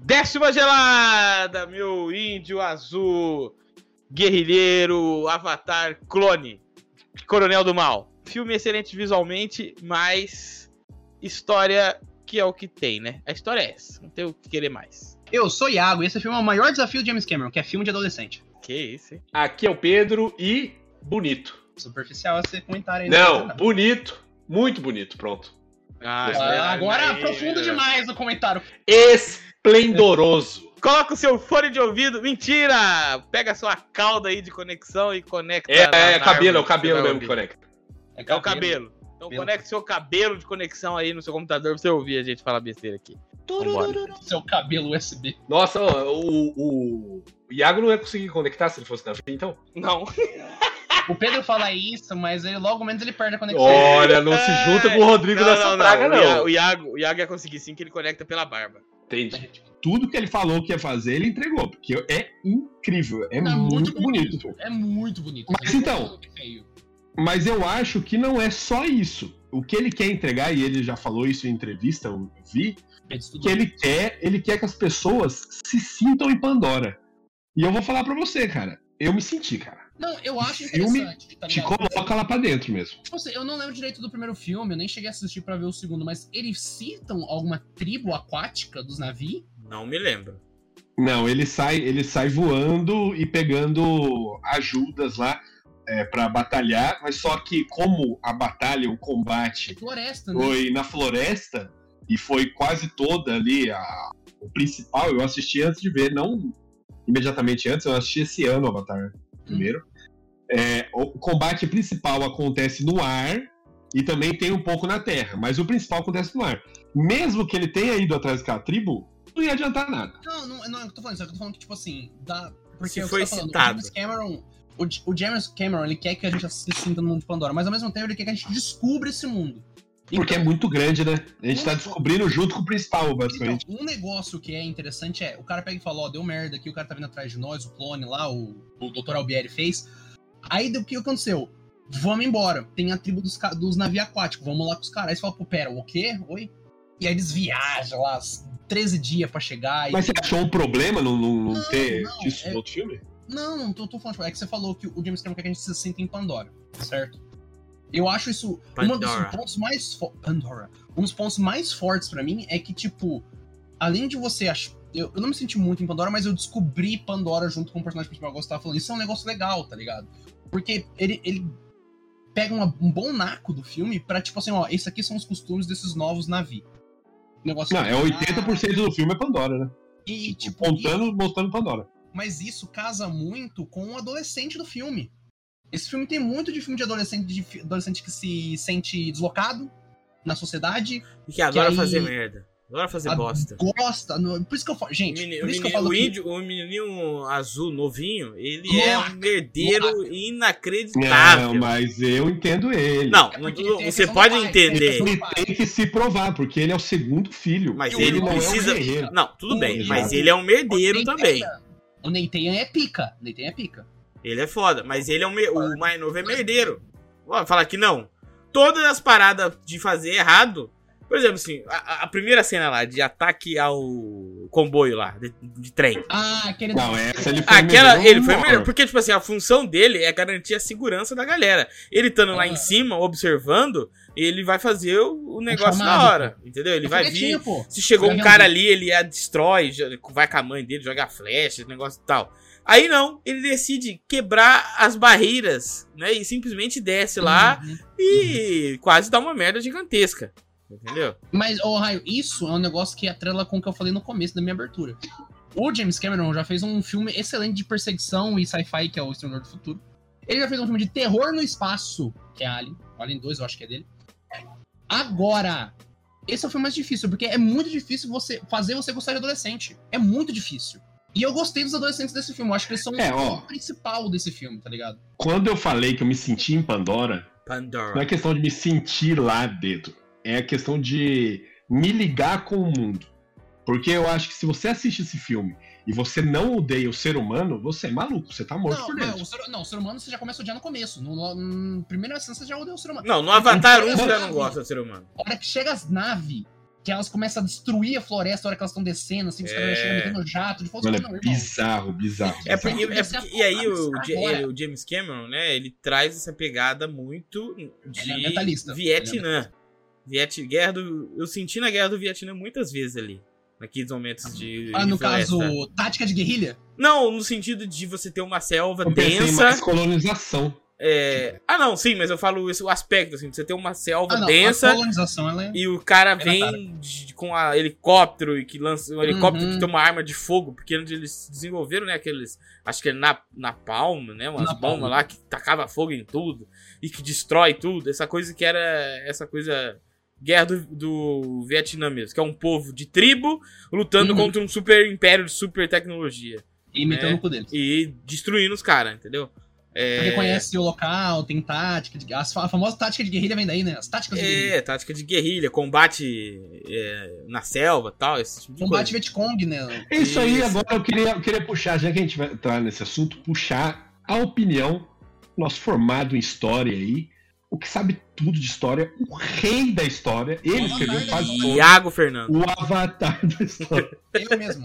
Décima gelada, meu índio azul, guerrilheiro, avatar, clone, coronel do mal. Filme excelente visualmente, mas história que é o que tem, né? A história é essa, não tem o que querer mais. Eu sou Iago e esse filme é o maior desafio de James Cameron, que é filme de adolescente. Que isso, hein? Aqui é o Pedro e bonito. Superficial esse comentário aí. Não, né? bonito. Muito bonito, pronto. Ah, Ah, agora aí, profundo né? demais o comentário. Esplendoroso. Coloca o seu fone de ouvido. Mentira! Pega a sua cauda aí de conexão e conecta. É, na- é na cabelo, é o cabelo mesmo que conecta. É o cabelo. Então Cabelo. conecta seu cabelo de conexão aí no seu computador pra você ouvir a gente falar besteira aqui. Vambora. Seu cabelo USB. Nossa, o, o, o Iago não ia conseguir conectar se ele fosse na frente, então. Não. O Pedro fala isso, mas ele logo menos ele perde a conexão. Olha, não se junta com o Rodrigo nessa praga, O não. Ia- O Iago, o Iago ia conseguir sim que ele conecta pela barba. Entendi. Tudo que ele falou que ia fazer, ele entregou. Porque é incrível. É, Não, muito, bonito. É muito bonito. Mas então- Feio. Mas eu acho que não é só isso. O que ele quer entregar, e ele já falou isso em entrevista, eu vi, que ele quer, ele quer que as pessoas se sintam em Pandora. E eu vou falar pra você, cara. Eu me senti, cara. Não, eu acho Filme interessante. Tá Te coloca lá pra dentro mesmo. Tipo assim, eu não lembro direito do primeiro filme, eu nem cheguei a assistir pra ver o segundo, mas eles citam alguma tribo aquática dos navios? Não me lembro. Não, ele sai, ele sai voando e pegando ajudas lá é, para batalhar, mas só que como a batalha, o combate Floresta, né? foi na floresta e foi quase toda ali a, o principal, eu assisti antes de ver, não imediatamente antes, eu assisti esse ano o Avatar primeiro. É, o combate principal acontece no ar e também tem um pouco na terra, mas o principal acontece no ar. Mesmo que ele tenha ido atrás daquela tribo, não ia adiantar nada. Não, não, não, eu tô falando isso, eu tô falando que, tipo assim, dá. Porque Se é o que foi você tá falando, citado. O James Cameron. O, o James Cameron, ele quer que a gente se sinta no mundo de Pandora, mas ao mesmo tempo ele quer que a gente descubra esse mundo. Porque é muito grande, né? A gente tá Muito. descobrindo junto com o principal, basicamente. Então, um negócio que é interessante é, o cara pega e fala, ó, deu merda aqui, o cara tá vindo atrás de nós, o clone lá, o, o Dr. Albieri fez. Aí, o que aconteceu? Vamos embora. Tem a tribo dos, dos navios aquáticos, vamos lá com os caras. Aí você fala, pô, pera, o quê? Oi? E aí eles viajam lá, 13 dias pra chegar. e- Mas você achou um problema não, não, não ter não, visto é- no outro filme? Não, não tô, tô falando, tipo, é que você falou que o James Cameron quer que a gente se sinta em Pandora, certo? Eu acho isso. Um dos pontos mais. Pandora. Um dos pontos mais fortes pra mim é que, tipo, além de você achar. Eu, eu não me senti muito em Pandora, mas eu descobri Pandora junto com o personagem principal que eu tava falando. Isso é um negócio legal, tá ligado? Porque ele, ele pega uma- um bom naco do filme pra, tipo assim, ó, esses aqui são os costumes desses novos navios. Negócio Não, é 80% do filme é Pandora, né? E, tipo, Contando, mostrando Pandora. mas isso casa muito com o adolescente do filme. Esse filme tem muito de filme de adolescente, de adolescente que se sente deslocado na sociedade, E que adora aí- fazer merda. Adora fazer a- bosta. gosta. no- por isso que eu falo, gente, meni- por o isso que eu falo o que índio, o menininho azul novinho, ele é um merdeiro inacreditável. Não, mas eu entendo ele. Não, É você pode entender. Ele tem que se provar, porque ele é o segundo filho. Mas E ele irmão precisa. é um. Não, tudo bem, mas ele é um merdeiro o também. O Nathan é pica. O Nathan é pica. Ele é foda, mas ele é um mer- o mais novo é merdeiro. Ó, falar que não. Todas as paradas de fazer errado. Por exemplo, assim, a, a primeira cena lá de ataque ao comboio lá, de, de trem. Ah, aquele. Não, essa ele foi Aquela, melhor ele foi melhor, porque, tipo assim, a função dele é garantir a segurança da galera. Ele estando lá Ah. em cima, observando, ele vai fazer o, o negócio chamado, na hora, entendeu? Ele É vai vir, pô. se chegou um cara ali, ele a destrói, vai com a mãe dele, joga flecha, esse negócio e tal. Aí não, ele decide quebrar as barreiras, né? E simplesmente desce lá Uhum. e quase dá uma merda gigantesca. Entendeu? Mas, ô Raio, isso é um negócio que atrela com o que eu falei no começo da minha abertura. O James Cameron já fez um filme excelente de perseguição e sci-fi, que é o Exterminador do Futuro. Ele já fez um filme de terror no espaço, que é Alien. Alien 2, eu acho que é dele. Agora, esse é o filme mais difícil, porque é muito difícil você fazer você gostar de adolescente. É muito difícil. E eu gostei dos adolescentes desse filme. Eu acho que eles são É, o principal desse filme, tá ligado? Quando eu falei que eu me senti em Pandora, não é Pandora. questão de me sentir lá dentro. É a questão de me ligar com o mundo. Porque eu acho que se você assiste esse filme e você não odeia o ser humano, você é maluco, você tá morto Não, por não, dentro. o ser, não, o ser humano você já começa a odiar no começo. No, no, no primeira cena você já odeia o ser humano. Não, no Avatar 1 Mas- você já não gosta do ser humano. A hora que chega as naves, que elas começam a destruir a floresta na hora que elas estão descendo, assim, os É. caras chegam metendo jato de fogo. Mano, Não, é irmão, bizarro, bizarro. É porque, é porque- e aí o, o James Cameron, né, ele traz essa pegada muito de é. Vietnã. Viet, guerra do, eu senti na guerra do Vietnã muitas vezes ali. Naqueles momentos de. Ah, no floresta. caso, tática de guerrilha? Não, no sentido de você ter uma selva Eu pensei em densa. mais colonização. É, Ah, não, sim, mas eu falo o aspecto, assim, você ter uma selva Ah, não, densa. é... E o cara vem de- com a helicóptero e que lança um helicóptero Uhum. que tem uma arma de fogo, porque onde eles desenvolveram, né, aqueles, acho que é na, na palma, né, umas bombas lá que tacava fogo em tudo e que destrói tudo, essa coisa que era essa coisa guerra do, do Vietnã mesmo, que é um povo de tribo lutando Uhum. contra um super império de super tecnologia E metendo É. no cu deles. e destruindo os caras, entendeu? É, Porque conhece o local, tem tática de... As fa- a famosa tática de guerrilha vem daí, né? As táticas de guerrilha. é, tática de guerrilha, combate é, na selva tal, esse tipo de Combate. Vietcong, né? É isso aí, Isso. agora eu queria, eu queria puxar, já que a gente vai entrar nesse assunto, puxar a opinião, nosso formado em história aí, o que sabe tudo de história, o rei da história, ele escreveu quase Iago Fernando. o avatar da história. Eu mesmo.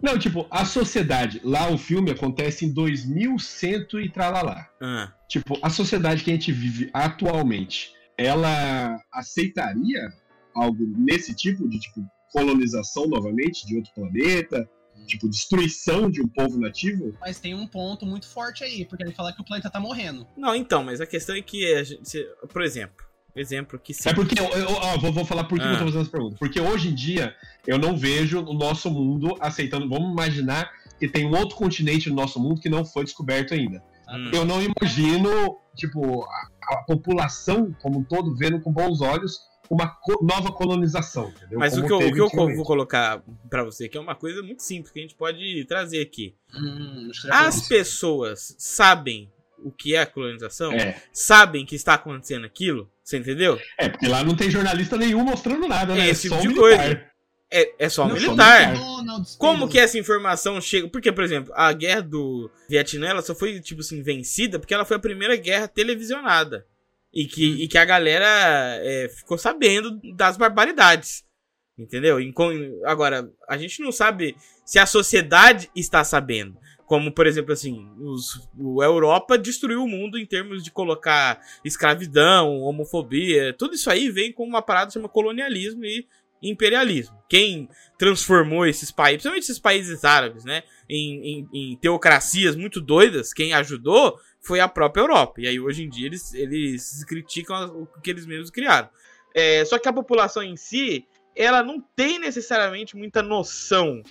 Não, tipo, a sociedade, lá o filme acontece em 2100 e tralalá. Ah. Tipo, a sociedade que a gente vive atualmente, ela aceitaria algo nesse tipo de tipo colonização novamente de outro planeta, tipo destruição de um povo nativo? Mas tem um ponto muito forte aí, porque ele fala que o planeta tá morrendo. Não, então, mas a questão é que, a gente, se- por exemplo, exemplo que sim. É porque eu, eu- ó, vou, vou falar por que Ah. eu tô fazendo essa pergunta. Porque hoje em dia eu não vejo o nosso mundo aceitando. Vamos imaginar que tem um outro continente no nosso mundo que não foi descoberto ainda. Hum. Eu não imagino, tipo, a, a população como um todo vendo com bons olhos uma co- nova colonização, entendeu? Mas o Como que, eu, o que eu vou colocar pra você aqui é uma coisa muito simples que a gente pode trazer aqui. Hum, As pessoas sabem o que é a colonização? É, Sabem que está acontecendo aquilo? Você entendeu? é, porque lá não tem jornalista nenhum mostrando nada, né? É É esse só tipo de militar. coisa. É, é só Não, militar. só Donald Como que essa informação chega? Porque, por exemplo, a guerra do Vietnã ela só foi, tipo assim, vencida porque ela foi a primeira guerra televisionada. E que, e que a galera é, ficou sabendo das barbaridades. Entendeu? Agora, a gente não sabe se a sociedade está sabendo. Como, por exemplo, assim, os, a Europa destruiu o mundo em termos de colocar escravidão, homofobia. Tudo isso aí vem com uma parada que colonialismo e imperialismo. Quem transformou esses países, principalmente esses países árabes, né, em, em- em teocracias muito doidas, quem ajudou foi a própria Europa. E aí hoje em dia eles, eles criticam o que eles mesmos criaram. É, só que a população em si, ela não tem necessariamente muita noção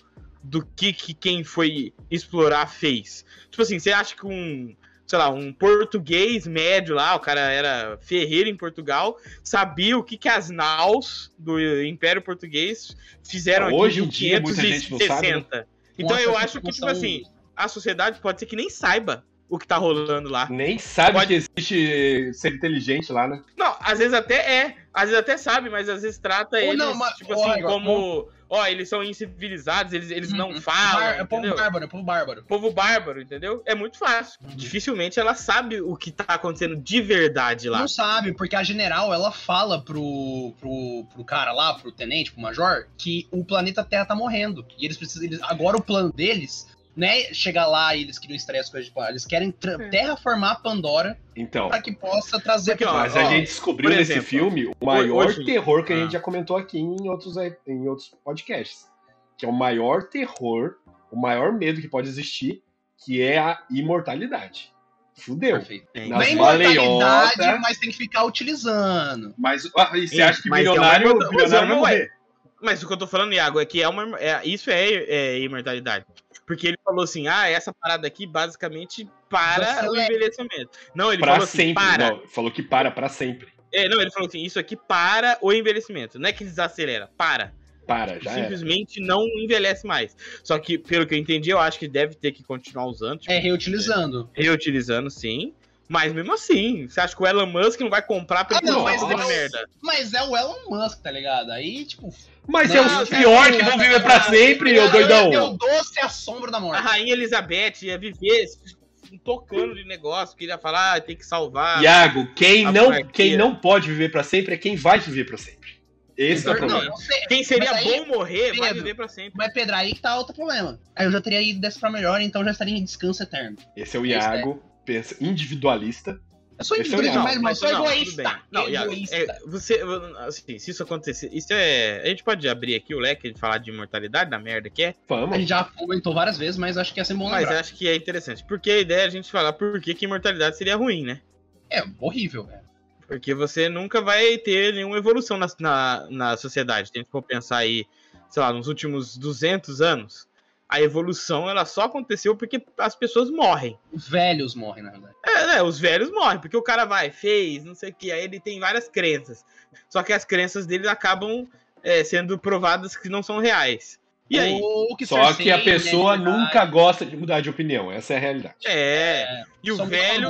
do que, que quem foi explorar fez. Tipo assim, você acha que um, sei lá, um português médio lá, o cara era ferreiro em Portugal, sabia o que, que as naus do Império Português fizeram Hoje aqui em dia, muita gente não sabe, né? 1560. Então eu acho que, tipo assim, a sociedade pode ser que nem saiba o que tá rolando lá. Nem sabe Pode- que existe ser inteligente lá, né? Não, às vezes até é, às vezes até sabe, mas às vezes trata mas- tipo assim, agora, como, ó, eles são incivilizados, eles, eles não Uhum. falam, Bar- É povo bárbaro, é povo bárbaro. Povo bárbaro, entendeu? É muito fácil. Uhum. Dificilmente ela sabe o que tá acontecendo de verdade lá. Não sabe, porque a general, ela fala pro, pro, pro cara lá, pro tenente, pro major, que o planeta Terra tá morrendo. E eles precisam. Eles, agora o plano deles não é chegar lá e eles criam estresse coisa de plano. Eles querem tra- É. terraformar Pandora Então. pra que possa trazer. Porque, ó, Mas ó, a gente descobriu por nesse exemplo, filme o maior hoje- terror que a Ah. gente já comentou aqui em outros, em outros podcasts. Que é o maior terror, o maior medo que pode existir, que é a imortalidade. Fudeu. Perfeito. Não Nas é imortalidade, mas tem que ficar utilizando. Mas ah, você Sim, acha que mas é uma milionário, mas milionário é? Mas o que eu tô falando, Iago, é que é uma, é- isso é, é imortalidade. Porque ele falou assim, ah, essa parada aqui basicamente para o Desacelera. envelhecimento. Não, ele Pra falou assim, sempre. para. Não, falou que para pra sempre. É, não, ele falou assim, isso aqui para o envelhecimento. Não é que desacelera, para. Para, já era. Simplesmente não envelhece mais. Só que, pelo que eu entendi, eu acho que deve ter que continuar usando. tipo, É, reutilizando. Reutilizando, sim. Mas mesmo assim, você acha que o Elon Musk não vai comprar pra Ah, ele não, continuar mas fazendo não. merda? Mas é o Elon Musk, tá ligado? Aí, tipo. Mas Não, é os não, piores que não, vão não, viver não, pra não, sempre, não, ô doidão. É o doce a sombra da A morte. rainha Elizabeth ia viver tocando de negócio, queria falar, ah, tem que salvar. Iago, quem A não, quem não pode viver pra sempre é quem vai viver pra sempre. Esse é o Não, problema. não sei. Quem seria aí, bom morrer vai Pedro, viver pra sempre. Mas, Pedro, aí que tá outro problema. Aí eu já teria ido dessa pra melhor, então eu já estaria em descanso eterno. Esse é o Iago, pensa individualista. Eu sou é individualista, mas, mas sou não, egoísta. Não, egoísta. é, você, assim, se isso acontecer, isso é, a gente pode abrir aqui o leque de falar de imortalidade, da merda que é, A Vamos. gente já comentou várias vezes, mas acho que ia ser bom mas acho que é interessante, porque a ideia é a gente falar por que, que imortalidade seria ruim, né? É horrível, velho. Porque você nunca vai ter nenhuma evolução na, na, na sociedade. A gente for pensar aí, sei lá, nos últimos 200 anos, a evolução ela só aconteceu porque as pessoas morrem. Velhos morrem, na verdade. É, né, os velhos morrem, porque o cara vai, fez, não sei o que, aí ele tem várias crenças. Só que as crenças dele acabam é, sendo provadas que não são reais. E aí? Que Só que a pessoa nunca gosta de mudar de opinião. Essa é a realidade. É. E o velho,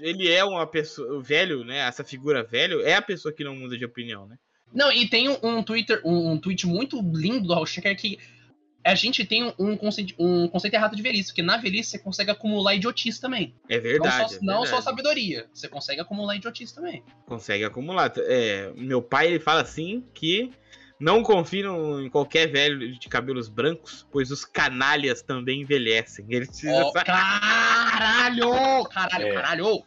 ele é uma pessoa. O velho, né? Essa figura velho é a pessoa que não muda de opinião, né? Não, e tem um, um Twitter, um, um tweet muito lindo do Raul que a gente tem um, conceito, um conceito errado de velhice, porque na velhice você consegue acumular idiotice também. É verdade. não só, é não só verdade. sabedoria, você consegue acumular idiotice também. Consegue acumular. É, meu pai ele fala assim que não confie no- em qualquer velho de cabelos brancos, pois os canalhas também envelhecem. Ele precisa caralho! Caralho, É. caralho!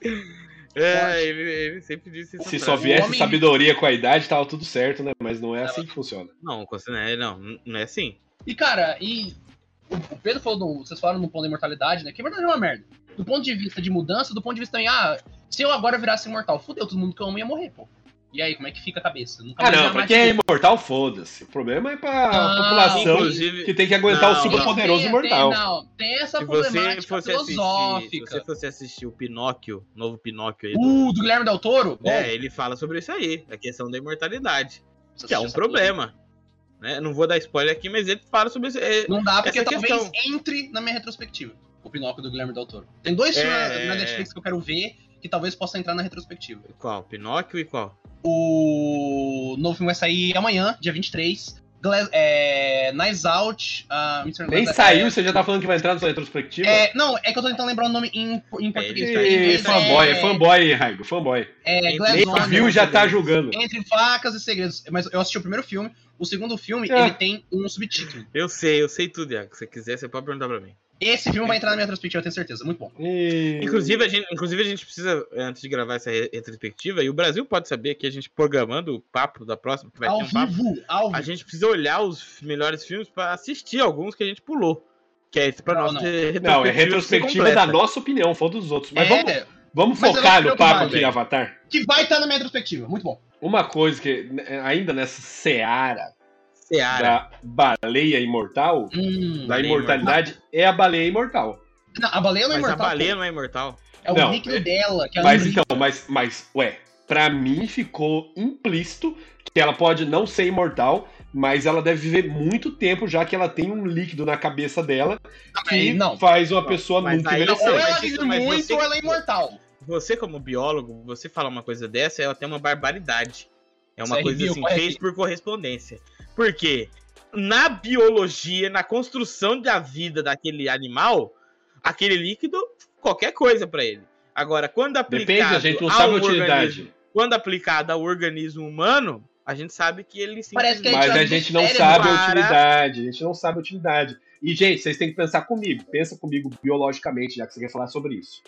É, ele, ele sempre disse isso. Se só viesse homem- sabedoria com a idade, tava tudo certo, né? Mas não é assim que funciona. Não, não, não é assim. E, cara, e o o Pedro falou, do, vocês falaram no ponto da imortalidade, né? Que a verdade é uma merda. Do ponto de vista de mudança, do ponto de vista também, ah, se eu agora virasse imortal, fudeu, todo mundo que eu amo ia morrer, pô. E aí, como é que fica a cabeça? Nunca Ah, mais não, pra quem é imortal, foda-se. O problema é pra Ah, população inclusive- que tem que aguentar Não, o super poderoso Tem- imortal. Tem, não, tem essa Se você problemática fosse assistir, se filosófica. você fosse assistir o Pinóquio, novo Pinóquio aí, do- Uh, do Guilherme Del Toro? Bom, é, ele fala sobre isso aí, a questão da imortalidade, você que é um problema. Né? Não vou dar spoiler aqui, mas ele fala sobre. É, Não dá, porque Essa talvez questão. entre na minha retrospectiva. O Pinóquio do Guilherme Del Toro. Tem dois É, filmes é, na é. Netflix que eu quero ver que talvez possa entrar na retrospectiva. Qual? Pinóquio e qual? O novo filme vai sair amanhã, dia 23. Gla é, Nice Out. Mr. Nem Glass- saiu, é, você já tá falando que vai entrar na sua retrospectiva? é, não, é que eu tô tentando lembrar o nome em, em português. Em Ih, inglês fanboy, é, é fanboy, Raigo, fanboy. É, Glass Nem viu e já tá julgando. Entre Facas e Segredos. Mas eu assisti o primeiro filme. O segundo filme, É. ele tem um subtítulo. Eu sei, eu sei tudo, Iago. Se você quiser, você pode perguntar pra mim. Esse filme vai entrar na minha retrospectiva, eu tenho certeza. Muito bom. E- Inclusive a, gente, inclusive, a gente precisa, antes de gravar essa re- retrospectiva, e o Brasil pode saber que a gente programando o papo da próxima, que vai ao ter um papo, vivo, ao vivo. a gente precisa olhar os melhores filmes pra assistir alguns que a gente pulou. Que é esse pra Não, nós não. Não, é retrospectiva da nossa opinião, foi dos outros. Mas É, vamos, vamos Mas focar não no papo aqui. Avatar? que vai estar na minha retrospectiva. Muito bom. Uma coisa que, ainda nessa seara Seara. da baleia imortal, Hum, da Baleia imortalidade, é a baleia imortal. Não, a baleia não é Mas a imortal. baleia pô. não é imortal. É o Não, líquido é- dela. Que ela Mas não então, mas, mas, ué, pra mim ficou implícito que ela pode não ser imortal, mas ela deve viver muito tempo, já que ela tem um líquido na cabeça dela que Não. faz uma pessoa mas nunca Não, envelhecer. ou ela vive muito ou ela é imortal. Você, como biólogo, você falar uma coisa dessa é até uma barbaridade. É uma Isso coisa assim, fez por correspondência. Por quê? Na biologia, na construção da vida daquele animal, aquele líquido, qualquer coisa pra ele. Agora, quando aplicado Depende, a gente não a sabe a um utilidade. organismo- quando aplicado ao organismo humano, a gente sabe que ele Parece que simplesmente- Mas a gente não sabe a para- utilidade, a gente não sabe a utilidade. E, gente, vocês têm que pensar comigo, pensa comigo biologicamente, já que você quer falar sobre isso.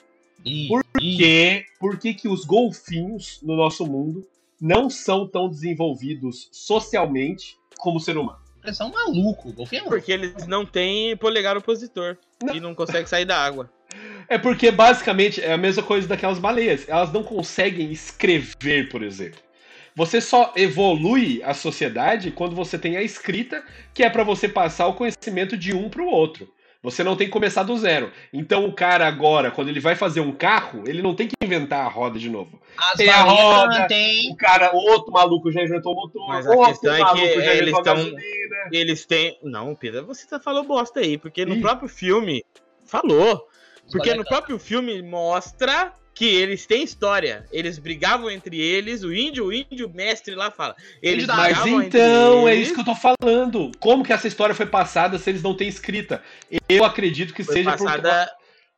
Por Porque, por que que os golfinhos no nosso mundo não são tão desenvolvidos socialmente como o ser humano? Eles são maluco. O golfinho é maluco. Porque eles não têm polegar opositor Não. e não conseguem sair da água. É porque, basicamente, é a mesma coisa daquelas baleias. Elas não conseguem escrever, por exemplo. Você só evolui a sociedade quando você tem a escrita, que é pra você passar o conhecimento de um pro outro. Você não tem que começar do zero. Então o cara agora, quando ele vai fazer um carro, ele não tem que inventar a roda de novo. As tem a roda, tem. O cara, outro maluco já inventou o motor, Mas a outro questão é que eles inventou a tão- gasolina. Eles têm. Não, Pedro, você tá falando bosta aí, porque no Ih. próprio filme falou. Porque no próprio filme mostra que eles têm história. Eles brigavam entre eles, o índio, o índio mestre lá fala. Eles Mas então, entre é eles, isso que eu tô falando. Como que essa história foi passada se eles não têm escrita? Eu acredito que foi seja por passada.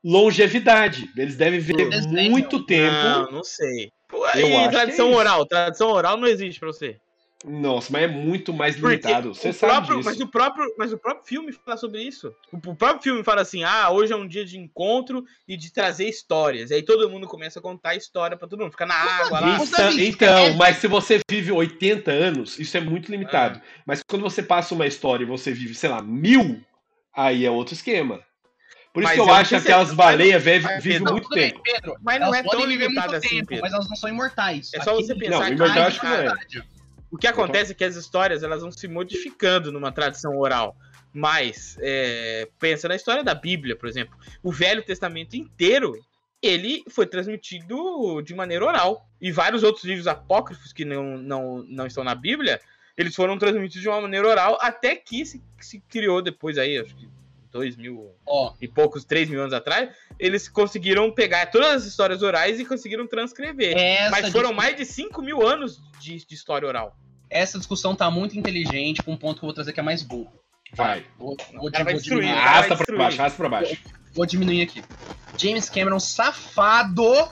longevidade. Eles devem viver Desenho. muito tempo. Não, não sei. Pô, Eu e acho que tradição é oral? Tradição oral não existe pra você. Nossa, mas é muito mais Porque limitado. Você o sabe próprio, disso. mas o próprio, mas o próprio filme fala sobre isso. O, o próprio filme fala assim: "Ah, hoje é um dia de encontro e de trazer histórias". E aí todo mundo começa a contar a história pra todo mundo, fica na água lá. Então, é- mas se você vive 80 anos, isso é muito limitado. Mas quando você passa uma história e você vive, sei lá, mil, aí é outro esquema. Por isso Mas que eu eu acho que aquelas mas- baleias mas, vivem muito bem, tempo. Pedro, Mas não elas é tão limitado muito assim, tempo, Pedro. mas elas não são imortais. É só você Aqui- pensar Não, que imortal acho que não é. O que acontece é que as histórias elas vão se modificando numa tradição oral. Mas, é, pensa na história da Bíblia, por exemplo. O Velho Testamento inteiro, ele foi transmitido de maneira oral. E vários outros livros apócrifos que não, não, não estão na Bíblia, eles foram transmitidos de uma maneira oral até que se, se criou depois aí, acho que dois mil Ó, e poucos, três mil anos atrás, eles conseguiram pegar todas as histórias orais e conseguiram transcrever. essa, Mas foram mais de 5 mil anos de, de história oral. essa discussão tá muito inteligente com um ponto que eu vou trazer que é mais burro. Vai. Vou, vou, vai vou destruir. diminuir, vai Arrasta pra baixo, arrasta pra baixo. vou diminuir aqui. James Cameron safado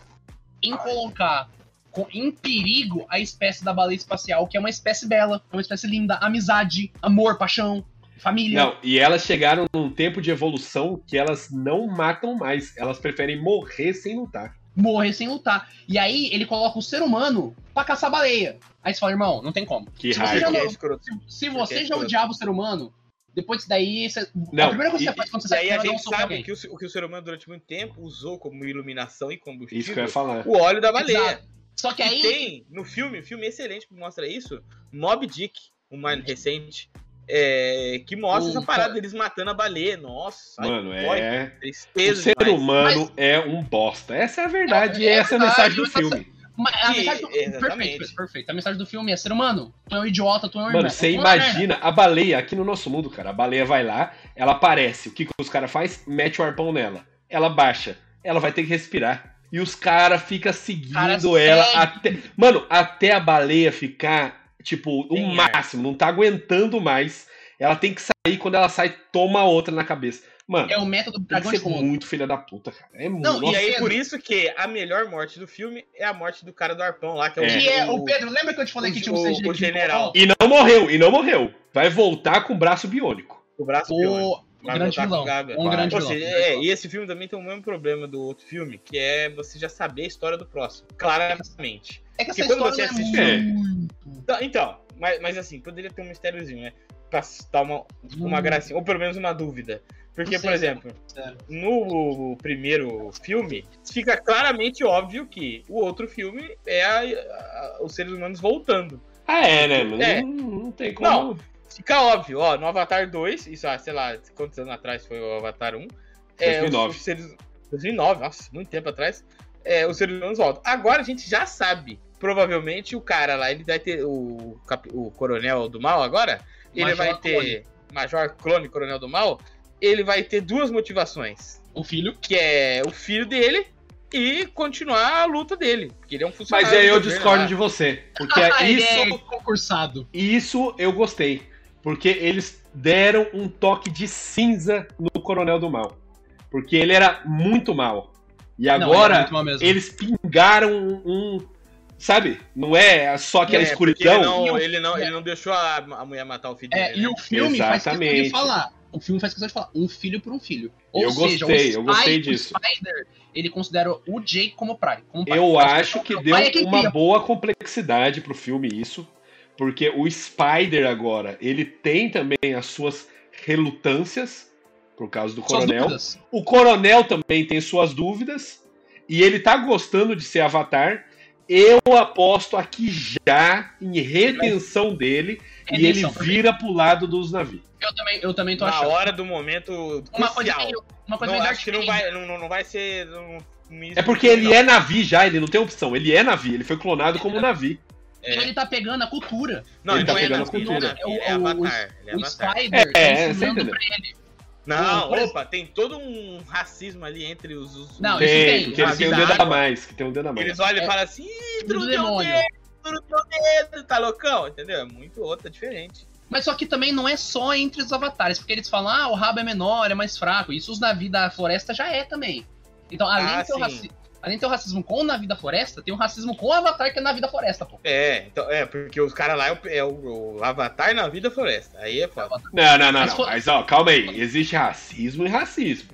em colocar com- em perigo a espécie da baleia espacial, que é uma espécie bela, é uma espécie linda, amizade, amor, paixão, família. Não, e elas chegaram num tempo de evolução que elas não matam mais. Elas preferem morrer sem lutar. morrer sem lutar. E aí ele coloca o ser humano pra caçar baleia. Aí você fala, irmão, não tem como. Que Se você raiva. já Porque é escroto. Se, se você é já odiava o ser humano, depois disso daí, você, Não, a primeira coisa que e- você faz quando você E sai aí a é um gente sabe que o, que o ser humano durante muito tempo usou como iluminação e combustível Isso que eu ia falar. o óleo da baleia. Exato. Só que E aí. tem no filme, um filme excelente que mostra isso, Mob Dick, o mais recente, é, que mostra O essa parada deles matando a baleia. Nossa, Mano, é. O tristeza ser demais. humano é um bosta. Essa é a verdade e É essa é a mensagem do mas filme. Mas a E- mensagem do... exatamente. Perfeito, perfeito. A mensagem do filme é ser humano. Tu é um idiota, tu é um Mano, irmão. você é imagina a baleia aqui no nosso mundo, cara. A baleia vai lá, ela aparece. O que, que os caras faz? Mete o arpão nela. Ela baixa. Ela vai ter que respirar. E os caras ficam seguindo Cara, ela segue. até. Mano, até a baleia ficar, tipo, o Sem ar. máximo, não tá aguentando mais. Ela tem que sair, quando ela sai, toma outra na cabeça. Mano, É o método do tem que dragão de ser muito filha da puta, cara. É muito. Não, E aí, Pedro. por isso que a melhor morte do filme é a morte do cara do arpão lá, que é o. É. Que é, o Pedro, lembra que eu te falei o- que tinha um o- o general. E não morreu, e não morreu. Vai voltar com o braço biônico. O braço biônico. O, o Vai grande voltar com vilão. Um grande vilão. é, e esse filme também tem o mesmo problema do outro filme, que é você já saber a história do próximo, claramente. É que essa Porque quando história você não assiste- é É. muito. Então, Então, mas, mas assim, poderia ter um mistériozinho, né? Pra dar uma, uma Hum. gracinha, ou pelo menos uma dúvida. Porque, por exemplo, Sério. no primeiro filme, fica claramente óbvio que o outro filme é a- a- os seres humanos voltando. Ah, é, né? Mas É. Não, não tem como. Não. Fica óbvio, ó, no Avatar 2, isso, ah, sei lá, quantos anos atrás foi o Avatar 1? É, 2009. Os, os seres, 2009, nossa, muito tempo atrás. É, os seres humanos voltam. Agora a gente já sabe. Provavelmente o cara lá, ele vai ter. O, o coronel do mal agora, ele Major vai ter. Major clone, coronel do mal, ele vai ter duas motivações. O filho. Que é o filho dele e continuar a luta dele. Porque ele é um funcionário. Mas aí eu discordo lá. de você. Porque Ele isso, é concursado. isso eu gostei. Porque eles deram um toque de cinza no Coronel do Mal. Porque ele era muito mal. E Não, ele é agora mal mesmo. eles pingaram um- Sabe? Não é só aquela É, escuridão. Ele não, o- ele, não, ele não deixou a, a mulher matar o filho É, dele. e né? o filme faz questão de Exatamente. falar. O filme faz questão de falar um filho por um filho. Ou Eu seja, gostei, o eu gostei Spy- disso. O Spider, ele considera o Jake como pai. Como pai. Eu acho que deu é uma cria. boa complexidade pro filme isso, porque o Spider agora, ele tem também as suas relutâncias por causa do Suas Coronel. dúvidas. O Coronel também tem suas dúvidas e ele tá gostando de ser Avatar. Eu aposto aqui já em retenção dele e ele vira pro lado dos navios. Eu também, eu também tô Na achando. hora do momento Uma coisa crucial. meio, uma coisa Não, acho que não vai, não, não vai ser. um- um É porque ele é navi já, ele não tem opção. Ele é navi, ele foi clonado como navi. É. Ele tá pegando a cultura. Não, Ele ele tá é pegando a Navi, cultura. não é é O-. Ele é o Avatar. Spider É, tá você ensinando pra ele. Não, Por opa, tem todo um racismo ali entre os. os Não, os- isso Tem, tem, porque eles têm um dedo a mais. Que tem um dedo a mais. Eles olham É. e falam assim, Ih, Do tudo teu demônio. dedo, tudo teu dedo, tá loucão? Entendeu? É muito outra, diferente. Mas só que também não é só entre os avatares, porque eles falam, ah, o rabo é menor, é mais fraco. Isso os navios da floresta já é também. Então, além Ah, de ser o sim. raci- Além de ter o racismo com Na Vida Floresta, tem o racismo com o Avatar, que é Na Vida Floresta, pô. É, então, é, porque os caras lá é, o, é o- o Avatar na vida floresta. Aí é foda. Não, não, não, Mas não. Mas ó, calma aí. Existe racismo e racismo.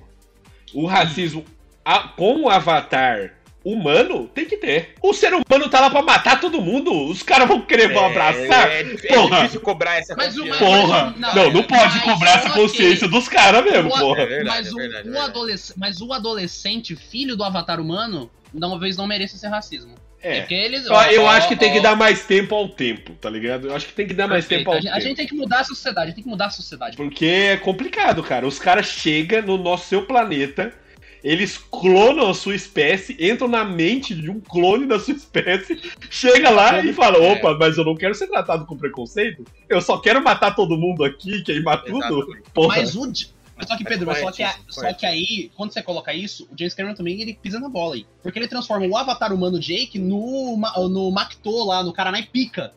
O racismo a- com o avatar humano tem que ter. O ser humano tá lá pra matar todo mundo. Os caras vão querer vão abraçar. É, é, é Porra. difícil cobrar essa Mas o- confiança. Porra! Não, Não, não pode mas cobrar essa consciência dos caras mesmo, O- porra. É verdade, mas, é o, verdade, é o verdade. adolesc- mas o adolescente, filho do Avatar humano, talvez não mereça ser racismo. É. Porque eles. Eu, eu ó, acho que ó, tem que dar mais tempo ao tempo, tá ligado? Eu acho que tem que dar mais perfeito. tempo ao a, gente, a tempo. gente tem que mudar a sociedade, tem que mudar a sociedade. Porque é complicado, cara. Os caras chegam no nosso seu planeta, eles clonam a sua espécie, entram na mente de um clone da sua espécie, chega lá e fala: É. opa, mas eu não quero ser tratado com preconceito, eu só quero matar todo mundo aqui, queimar tudo. Mas o. Só que, Pedro, só que, só que aí, quando você coloca isso, o James Cameron também ele pisa na bola aí. Porque ele transforma o avatar humano Jake no, no Macto lá, no Karanai Pica.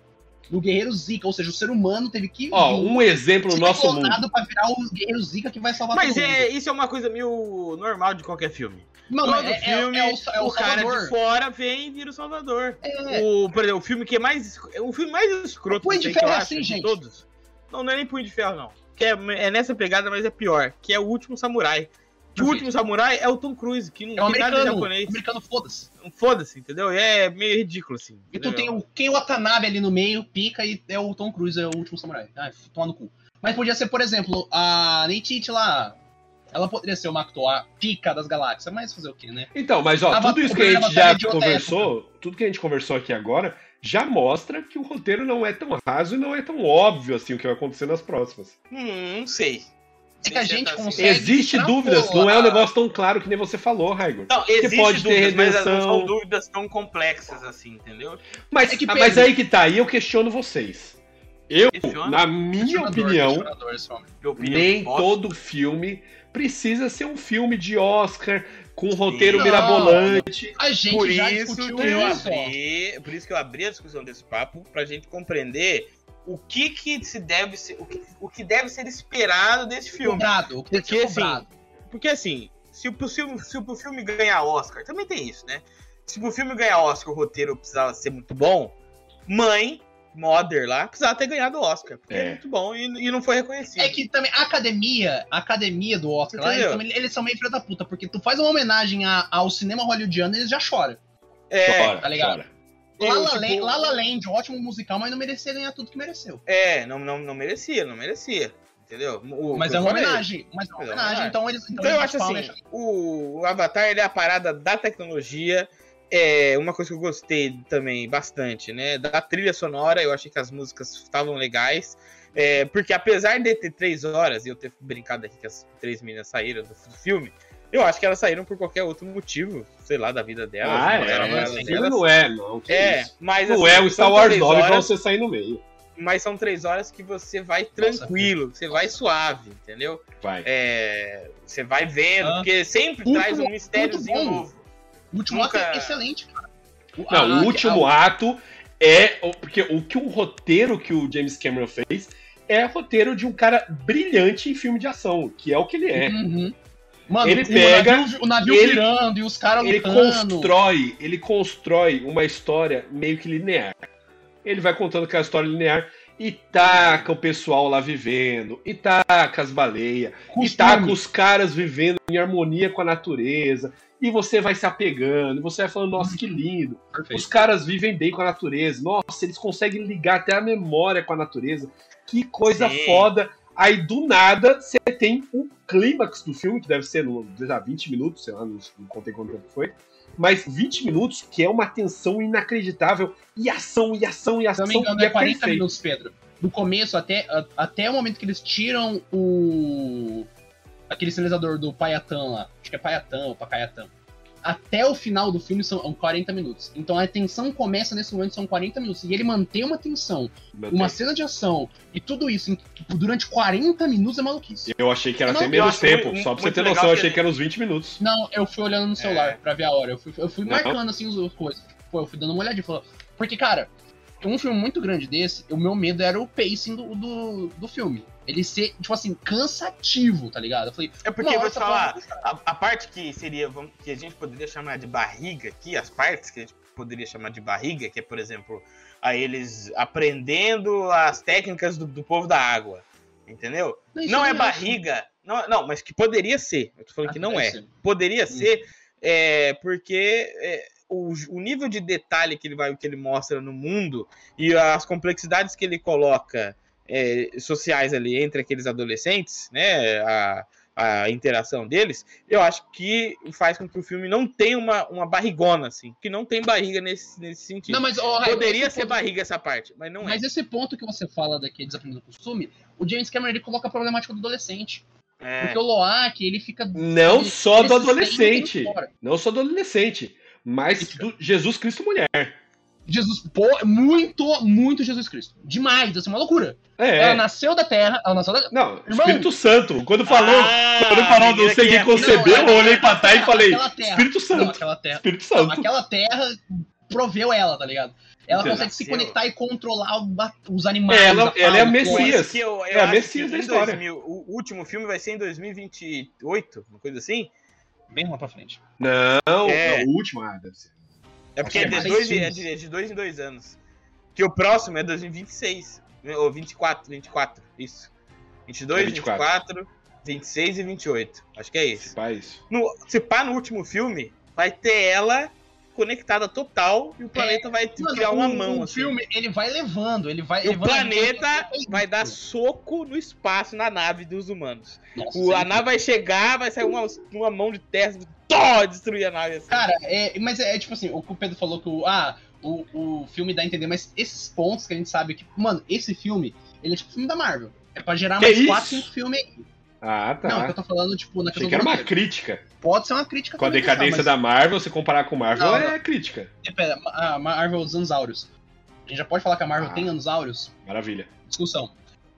No Guerreiro Zika. Ou seja, o ser humano teve que. Ó, vir um exemplo no nosso mundo. pra virar o Guerreiro Zika que vai salvar Mas todo mundo. é, isso é uma coisa meio normal de qualquer filme. Não, Todo é, é- filme, é o, é o, o cara de fora vem e vira o Salvador. É, O, por exemplo, o filme que é mais. O filme mais escroto que, de tem, que eu Ferro é acho assim, de gente. todos. Não, não é nem Punho de Ferro, não. Que é, é nessa pegada, mas é pior. Que é o último samurai. Que o último samurai é o Tom Cruise, que não é um tem nada de americano. japonês. americano, foda-se. Foda-se, entendeu? É meio ridículo, assim. E tu entendeu? tem o Ken Watanabe ali no meio, pica, e é o Tom Cruise, é o último samurai. Ah, toma no cu. Mas podia ser, por exemplo, a Neytite lá. Ela poderia ser o Macto, a pica das galáxias, mas fazer o quê, né? Então, mas ó, Tava tudo isso que a gente já conversou, tudo que a gente conversou aqui agora, já mostra que o roteiro não é tão raso e não é tão óbvio assim o que vai acontecer nas próximas. Hum, não sei. É que a gente se tá consegue- Existe dúvidas, não é um negócio tão claro que nem você falou, Raigor. Não, existe pode ter dúvidas, mas não redenção. são dúvidas tão complexas assim, entendeu? Mas, É que, ah, mas aí que tá, aí eu questiono vocês. Eu, Questiona? na minha opinião, opinião, nem posso- todo filme precisa ser um filme de Oscar com um roteiro Não. mirabolante. A gente Por já isso discutiu que eu isso. abri, por isso que eu abri a discussão desse papo pra gente compreender o que que se deve ser, o que, o que deve ser esperado desse filme. Cobrado, o que tem que ser Porque, assim. Porque assim, se o filme, se o filme ganhar Oscar, também tem isso, né? Se o filme ganhar Oscar, o roteiro precisava ser muito bom, Mãe, Mother lá, precisava ter ganhado Oscar, porque é, É. muito bom e, e não foi reconhecido. É que também a academia, a academia do Oscar, lá, eles, também- eles são meio filha da puta, porque tu faz uma homenagem a- ao cinema hollywoodiano e eles já choram. é, Chora, tá ligado? chora. La La, tipo, Land, La La Land, ótimo musical, mas não merecia ganhar tudo que mereceu. É, não, não, não merecia, não merecia. Entendeu? O- Mas é uma homenagem. Mas é uma Mas é uma homenagem, homenagem. então eles. Então, Então eu acho assim, acham- o, o Avatar ele é a parada da tecnologia. É uma coisa que eu gostei também bastante, né? Da trilha sonora, eu achei que as músicas estavam legais. É, porque apesar de ter três horas, e eu ter brincado aqui que as três meninas saíram do, do filme, eu acho que elas saíram por qualquer outro motivo, sei lá, da vida delas. Ah, não era é, pra esse filme não é, não. É, isso. mas Não assim, é o Star Wars três 9 pra horas, você sair no meio. mas são três horas que você vai tranquilo, você vai suave, entendeu? Vai. É, você vai vendo, Ah. porque sempre Muito traz um mistériozinho novo. O último nunca- ato é excelente, cara. O- Não, a- o último a- ato é. Porque o que o roteiro que o James Cameron fez é roteiro de um cara brilhante em filme de ação, que é o que ele é. Uhum. Mano, Ele o pega, navio, o navio ele- virando e os caras Ele lutando. constrói, ele constrói uma história meio que linear. Ele vai contando aquela história linear e taca o pessoal lá vivendo, e taca as baleias, e taca os caras vivendo em harmonia com a natureza. E você vai se apegando, e você vai falando, nossa, que lindo. Perfeito. Os caras vivem bem com a natureza. Nossa, eles conseguem ligar até a memória com a natureza. Que coisa Sim. foda. Aí, do nada, você tem o clímax do filme, que deve ser no, lá, 20 minutos, sei lá, não, não contei quanto tempo foi. Mas 20 minutos, que é uma tensão inacreditável. E ação, e ação, e Se ação. não me engano, é 40 perfeito. minutos, Pedro. Do começo até, até o momento que eles tiram o. aquele sinalizador do Paiatan lá. Acho que é Paiatan ou Pacaiatan. Até o final do filme são 40 minutos. Então a tensão começa nesse momento, são 40 minutos. E ele mantém uma tensão, uma cena de ação e tudo isso em- tipo, durante 40 minutos é maluquice. Eu achei que era até menos tempo. muito- Só pra você ter noção, eu achei que eram uns 20 minutos. Não, eu fui olhando no celular É. pra ver a hora. Eu fui, eu fui Não. marcando assim as as coisas. Pô, eu fui dando uma olhadinha. falando- Porque, cara, um filme muito grande desse, o meu medo era o pacing do, do, do filme. Ele ser, tipo assim, cansativo, tá ligado? Eu falei, É porque, Uma vou te falar, a, a parte que seria, vamos- que a gente poderia chamar de barriga aqui, as partes que a gente poderia chamar de barriga, que é, por exemplo, a eles aprendendo as técnicas do, do povo da água, entendeu? Não eu é barriga, não, não, mas que poderia ser, eu tô falando Ah, que não é. ser. Poderia Hum. ser, é, porque é, o, o nível de detalhe que ele vai, que ele mostra no mundo e as complexidades que ele coloca é, sociais ali entre aqueles adolescentes, né? A, a interação deles, eu acho que faz com que o filme não tenha uma, uma barrigona, assim, que não tem barriga nesse, nesse sentido. Não, mas, Raio, Poderia ser ponto- barriga essa parte, mas não Mas esse ponto que você fala daqui é desaprendendo o costume, o James Cameron ele coloca a problemática do adolescente. é. Porque o Loak, ele fica. Não ele- só ele do adolescente. Não só do adolescente, mas do Jesus Cristo mulher. Jesus, pô, muito, muito Jesus Cristo. Demais, assim, uma loucura. É. Ela nasceu da terra, ela nasceu da. Não, Irmão. Espírito Santo. Quando falou, Ah, quando falou não sei que quem é- concebeu, Não, eu olhei pra trás e falei, terra. Espírito Não, Santo. aquela terra. Espírito Não, Santo. aquela terra proveu ela, tá ligado? Ela Entendeu? consegue se Nasceu. conectar e controlar os animais. Ela- a ela é a Messias. eu, eu É a Messias da história. 2000 o último filme vai ser em 2028, uma coisa assim. Bem lá pra frente. Não, É. é o último. Ah, deve ser. É porque é é de, dois, é, de, é de dois em dois anos. Que o próximo é 2026. Ou 24, 24, isso. 22, É 24. 24, 26 e 28. Acho que é isso. Faz. No, se pá, no último filme, vai ter ela conectada total e o planeta vai Mano, criar uma o, mão, o assim. filme, ele vai levando, ele vai E o levando- planeta vai dar soco no espaço na nave dos humanos. Nossa, O, a nave vai chegar, vai sair uma, uma mão de terra, tó, destruir a nave assim. Cara, é, mas é, é tipo assim, o que o Pedro falou que o, ah, o, o filme dá a entender, mas esses pontos que a gente sabe que, mano, esse filme, ele é tipo filme da Marvel. É pra gerar Que mais isso? 4, 5 filmes aí. Ah, tá. Não, que eu tô falando, tipo, na Achei questão que era uma roteiro. crítica. Pode ser uma crítica Com a também, decadência mas- da Marvel, se comparar com Marvel, Não, é crítica. Pera, a Marvel os dinossauros. A gente já pode falar que a Marvel Ah. tem dinossauros? Maravilha. Discussão.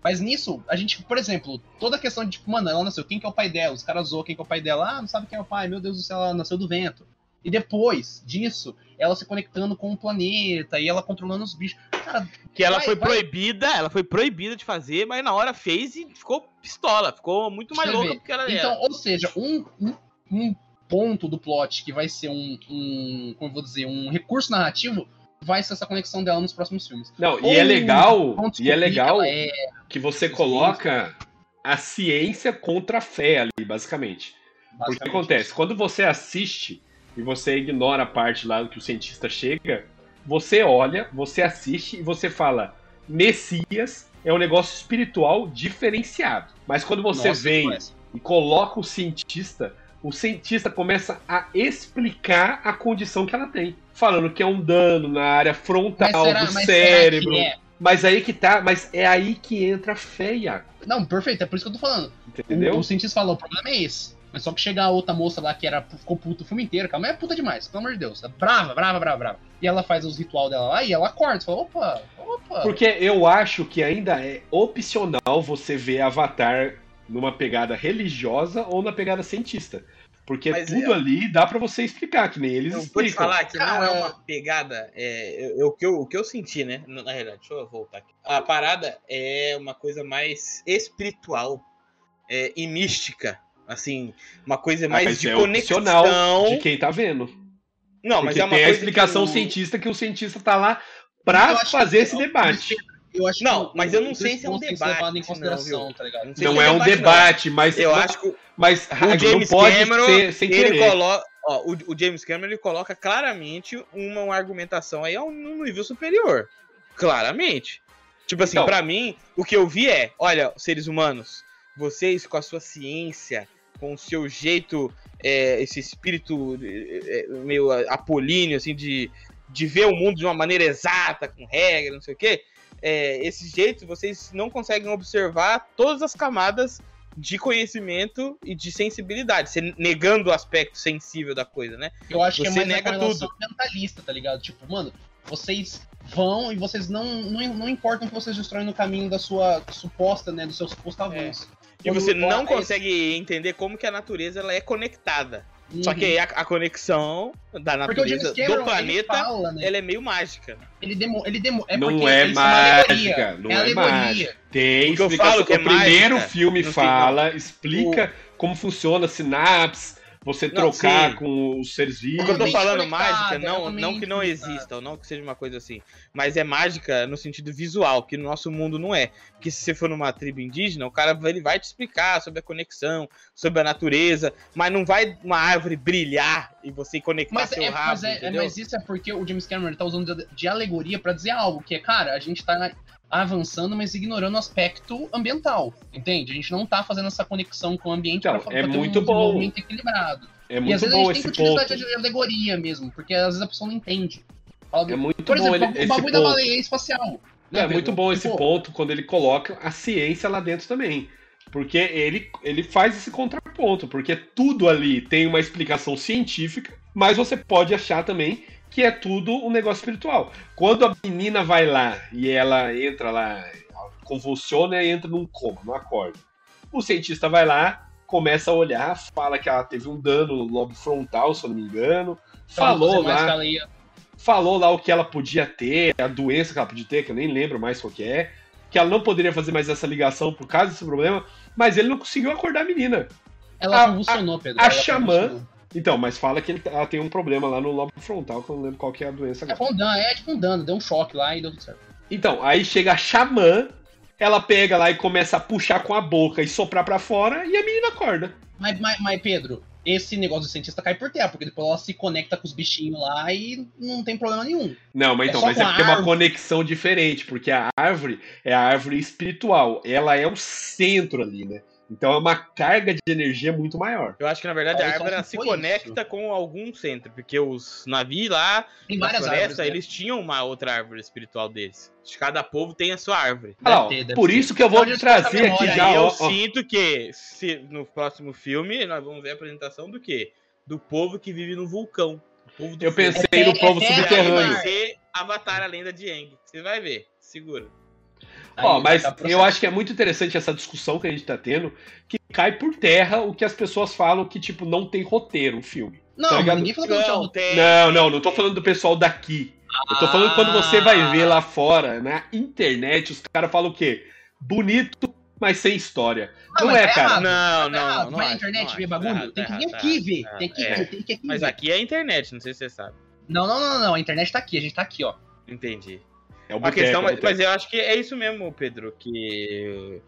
Mas nisso, a gente, por exemplo, toda a questão de, tipo, mano, ela nasceu, quem que é o pai dela? Os caras zoam quem que é o pai dela. Ah, não sabe quem é o pai, meu Deus do céu, ela nasceu do vento. E depois disso, ela se conectando com o planeta e ela controlando os bichos. Cara, Que ela Vai, foi vai. proibida, ela foi proibida de fazer, mas na hora fez e ficou pistola, ficou muito mais Você louca vê. do que ela então, era. ou seja, um, um, um ponto do plot que vai ser um, um, como eu vou dizer, um recurso narrativo, vai ser essa conexão dela nos próximos filmes. Não, e Ou é legal, e é que legal ela é- que você coloca a ciência contra a fé ali, basicamente. Porque o que basicamente acontece? Quando você assiste e você ignora a parte lá que o cientista chega, você olha, você assiste e você fala: Messias é um negócio espiritual diferenciado. Mas quando você Nossa, vem e coloca o cientista, o cientista começa a explicar a condição que ela tem. Falando que é um dano na área Mas frontal será, do mas cérebro. será que é? Mas aí que tá, mas é aí que entra a fé, Iago. Não, perfeito, é por isso que eu tô falando. Entendeu? O, o cientista falou, o problema é esse. Mas só que chega a outra moça lá que era, ficou puta o filme inteiro, que a mulher é puta demais, pelo amor de Deus. É brava, brava, brava, brava. E ela faz os ritual dela lá e ela acorda. Você fala, opa, opa. Porque eu acho que ainda é opcional você ver Avatar numa pegada religiosa ou na pegada cientista. Porque Mas tudo é- ali dá pra você explicar, que nem eles Eu vou te explicam. falar que não Cara- é uma pegada. É, eu- eu- o, que eu, o que eu senti, né? Na realidade, deixa eu voltar aqui. A parada é uma coisa mais espiritual é, e mística. Assim, uma coisa Ah, mais mas de é conexão. de quem tá vendo. Não, mas Porque é uma tem a explicação que o- cientista que o cientista tá lá pra fazer esse debate. Eu acho Não, que mas eu não sei se é um debate, em não, consideração, tá ligado? Não sei Não se é um não. debate, mas, Eu acho que o mas o não James pode Cameron, ser sem ele querer. coloca. Ó, o, o James Cameron ele coloca claramente uma, uma argumentação aí a um, nível superior. Claramente. Tipo assim, Então. pra mim, o que eu vi é: olha, seres humanos, vocês com a sua ciência, com o seu jeito, é, esse espírito é, é, meio apolíneo, assim, de, de ver o mundo de uma maneira exata, com regra, não sei o quê. É, esse jeito, vocês não conseguem observar todas as camadas de conhecimento e de sensibilidade, você negando o aspecto sensível da coisa, né? Eu acho que é Você mais nega mentalista, tá ligado? Tipo, mano, vocês vão e vocês não, não, não importam que vocês destroem no caminho da sua suposta, né, do seu suposto avanço. E você não é consegue entender como que a natureza ela é conectada. Só Uhum. que aí a, a conexão da o natureza Cameron, do planeta, ele fala, né? ela é meio mágica. Ele demo, ele demo, é não porque é alegoria. mágica, não é é, mágica. Tem Porque eu explicação. falo que é o primeiro mágica, filme no fala, explica como funciona a sinapse, você Não, trocar sim. com os seres O que eu vivos. tô falando mágica, não, não que não exista, ou não que seja uma coisa assim. Mas é mágica no sentido visual, que no nosso mundo não é. Que se você for numa tribo indígena, o cara vai- ele vai te explicar sobre a conexão, sobre a natureza, mas não vai uma árvore brilhar e você conectar Mas, seu é, rabo, mas, é- é- mas isso é porque o James Cameron tá usando de, de alegoria pra dizer algo, que é, cara, a gente tá avançando, mas ignorando o aspecto ambiental, entende? A gente não tá fazendo essa conexão com o ambiente Então, pra, é pra ter muito um bom. equilibrado. É e às muito vezes bom a gente tem que utilizar ponto. de, alegoria mesmo, porque às vezes a pessoa não entende. Fala É muito Por bom exemplo, ele- o bagulho da ponto. baleia espacial. né, É Pedro? muito bom esse Tipo, ponto quando ele coloca a ciência lá dentro também. Porque ele, ele faz esse contraponto, porque tudo ali tem uma explicação científica, mas você pode achar também que é tudo um negócio espiritual. Quando a menina vai lá e ela entra lá, convulsiona e entra num coma, não acorda. O cientista vai lá, começa a olhar, fala que ela teve um dano no lobo frontal, se eu não me engano. pra Falou lá falou lá o que ela podia ter, a doença que ela podia ter, que eu nem lembro mais qual que é, que ela não poderia fazer mais essa ligação por causa desse problema, mas ele não conseguiu acordar a menina. Ela a- convulsionou, Pedro. a ela xamã-. Então, mas fala que ele- ela tem um problema lá no lobo frontal, que eu não lembro qual que é a doença É, um dano, é tipo um dano, deu um choque lá e deu tudo certo. Então, aí chega a xamã, ela pega lá e começa a puxar com a boca e soprar pra fora, e a menina acorda. Mas, mas, mas, Pedro, esse negócio do cientista cai por terra, porque depois ela se conecta com os bichinhos lá e não tem problema nenhum. Não, mas É então, só mas é porque é uma conexão diferente, porque a árvore é a árvore espiritual, ela é o centro ali, né? Então é uma carga de energia muito maior. Eu acho que na verdade a Olha, só árvore se conecta com algum centro, porque os navios lá Tem na várias floresta, árvores. né? eles tinham uma outra árvore espiritual deles. Cada povo tem a sua árvore. Ó, ter, por ter. isso que eu vou Então, a trazer a aqui já, eu ó, ó, sinto que se, no próximo filme nós vamos ver a apresentação do quê? Do povo que vive no vulcão. O povo do Eu fogo. pensei É no povo é subterrâneo. vai ser Avatar, a lenda de Aang. Você vai ver, segura. Ó, mas eu acho que é muito interessante essa discussão que a gente tá tendo, que cai por terra o que as pessoas falam que, tipo, não tem roteiro o filme. Não, tá ligado? ninguém falou que não tinha Não, roteiro. Não, não, não tô falando do pessoal daqui. Eu tô falando quando você vai Ah. ver lá fora, na internet, os caras falam o quê? Bonito, mas sem história. Ah, não é, tá cara. Não, Tá não, errado. não. Vai na acho, internet não ver bagulho? tá errado, tem que vir aqui tá ver. Tem que É, ver, tem que aqui Mas aqui é a internet, não sei se você sabe. Não, não, não, não. A internet tá aqui, a gente tá aqui, ó. Entendi. É boteco, questão, é o mas, mas eu acho que é isso mesmo, Pedro, que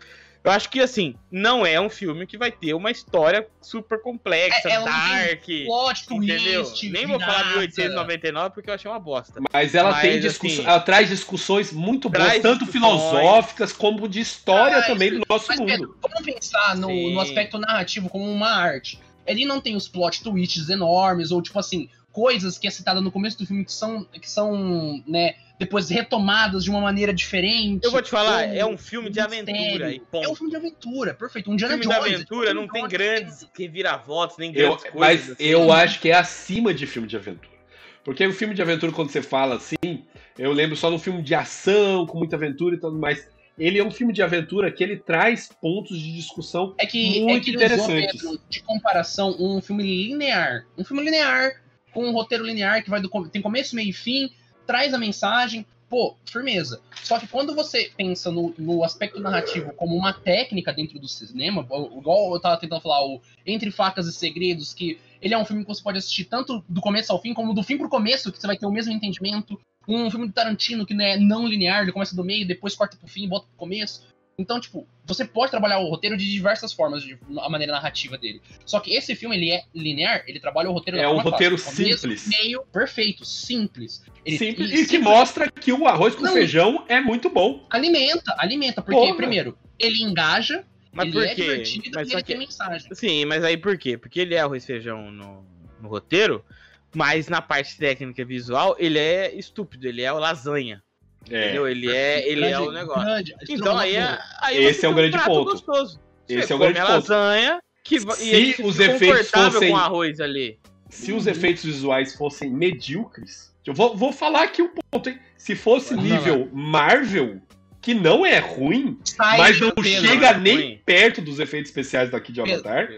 eu acho que assim, não é um filme que vai ter uma história super complexa, É, não tem dark, Plot entendeu? twist, Nem vou falar virada. 1899 porque eu achei uma bosta. Mas ela Mas, tem discussão, assim, ela traz discussões muito boas, traz tanto discussões. filosóficas como de história Ah, também do nosso Mas, mundo. Pedro, vamos pensar no, no aspecto narrativo como uma arte. Ele não tem os plot twists enormes, ou tipo assim, coisas que é citada no começo do filme que são, que são né, depois retomadas de uma maneira diferente. Eu vou te falar, é um filme de mistério. aventura e ponto. É um filme de aventura, perfeito. Um Indiana filme de Jones. aventura não tem grandes reviravoltas, nem Eu, grandes coisas. mas assim. eu acho que é acima de filme de aventura. Porque o filme de aventura, quando você fala assim, eu lembro só de um filme de ação, com muita aventura e tudo mais. Ele é um filme de aventura que ele traz pontos de discussão É que, Muito é que ele usou, interessantes. Pedro, de comparação, um filme linear. Um filme linear, com um roteiro linear que vai do, tem começo, meio e fim, traz a mensagem, pô, firmeza. Só que quando você pensa no, no aspecto narrativo como uma técnica dentro do cinema, igual eu tava tentando falar, o Entre Facas e Segredos, que ele é um filme que você pode assistir tanto do começo ao fim, como do fim pro começo, que você vai ter o mesmo entendimento. Um filme do Tarantino que não é não linear, ele começa do meio, depois corta pro fim, volta pro começo. Então, tipo, você pode trabalhar o roteiro de diversas formas, de, a maneira narrativa dele. Só que esse filme, ele é linear, ele trabalha o roteiro É da um forma roteiro começo, simples. Meio perfeito, simples. Ele, simples, e e que simples mostra que o arroz com Não. feijão é muito bom. Alimenta, alimenta, porque, Porra. primeiro, ele engaja, Mas ele por é quê? divertido Mas e só ele que- tem mensagem. Sim, mas aí por quê? Porque ele é arroz e feijão no, no roteiro, mas na parte técnica visual, ele é estúpido, ele é o lasanha. É. Entendeu? Ele é, ele é o Grande- negócio. grande, Então aí, é, aí Esse é um grande prato ponto. Gostoso. Esse você é um come grande a ponto. lasanha, que Se e os efeitos fossem- com arroz ali. Se os efeitos visuais fossem medíocres, eu vou, vou falar aqui um ponto, hein? Se fosse nível Marvel, que não é ruim, Sai mas não chega né? nem Ruim. perto dos efeitos especiais daqui de Pedro. Avatar,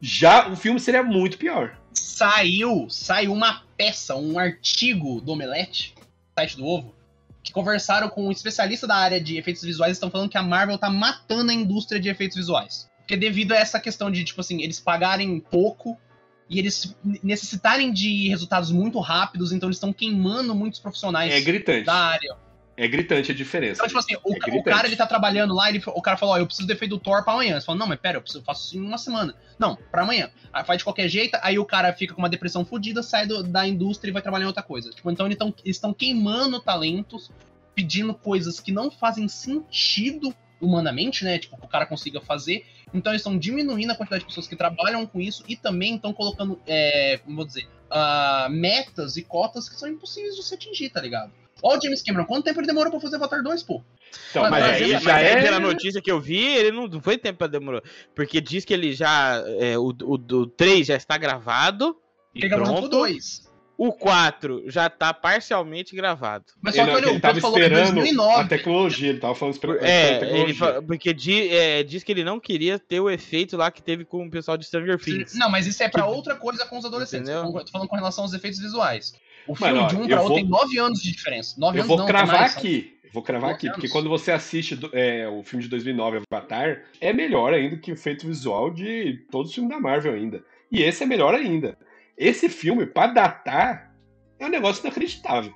já o filme seria muito pior. Saiu, saiu uma peça, um artigo do Omelete, site do Ovo, que conversaram com um especialista da área de efeitos visuais estão falando que a Marvel tá matando a indústria de efeitos visuais. Porque devido a essa questão de, tipo assim, eles pagarem pouco e eles necessitarem de resultados muito rápidos, então eles estão queimando muitos profissionais É gritante. da área. É gritante a diferença. Então, tipo assim, o, É o cara ele tá trabalhando lá, ele, o cara falou, ó, eu preciso do efeito do Thor pra amanhã. Você fala, não, mas pera, eu, preciso, eu faço isso em uma semana. Não, pra amanhã. Aí faz de qualquer jeito, aí o cara fica com uma depressão fodida, sai do- da indústria e vai trabalhar em outra coisa. Tipo, então eles tão- eles estão queimando talentos, pedindo coisas que não fazem sentido humanamente, né? Tipo, que o cara consiga fazer. Então eles estão diminuindo a quantidade de pessoas que trabalham com isso e também estão colocando, é, como vou dizer, ah, metas e cotas que são impossíveis de se atingir, tá ligado? Ó o James Cameron, quanto tempo ele demorou pra fazer Avatar 2, pô? Então, Mas mas, Mas, aí já mas aí, é. pela notícia que eu vi, ele não, não foi tempo pra demorar. Porque diz que ele já. é, o, o, o 3 já está gravado. E Ele gravou o pronto. 2. O 4 já tá parcialmente gravado. Mas Ele, só que não, olha, ele o tava que é esperando 2009. a tecnologia, ele tava falando esperando a É, tecnologia. ele fa- porque di- é, diz que ele não queria ter o efeito lá que teve com o pessoal de Stranger Things. Não, mas isso é pra outra coisa com os adolescentes. Entendeu? Tô falando com relação aos efeitos visuais. O Mano, filme ó, de um pra outro vou- tem 9 anos de diferença. 9 Eu anos vou não, cravar mais, aqui. Eu vou cravar aqui, porque anos. quando você assiste é, o filme de 2009, Avatar, é melhor ainda que o efeito visual de todos os filmes da Marvel ainda. E esse é melhor ainda. Esse filme, pra datar, é um negócio inacreditável.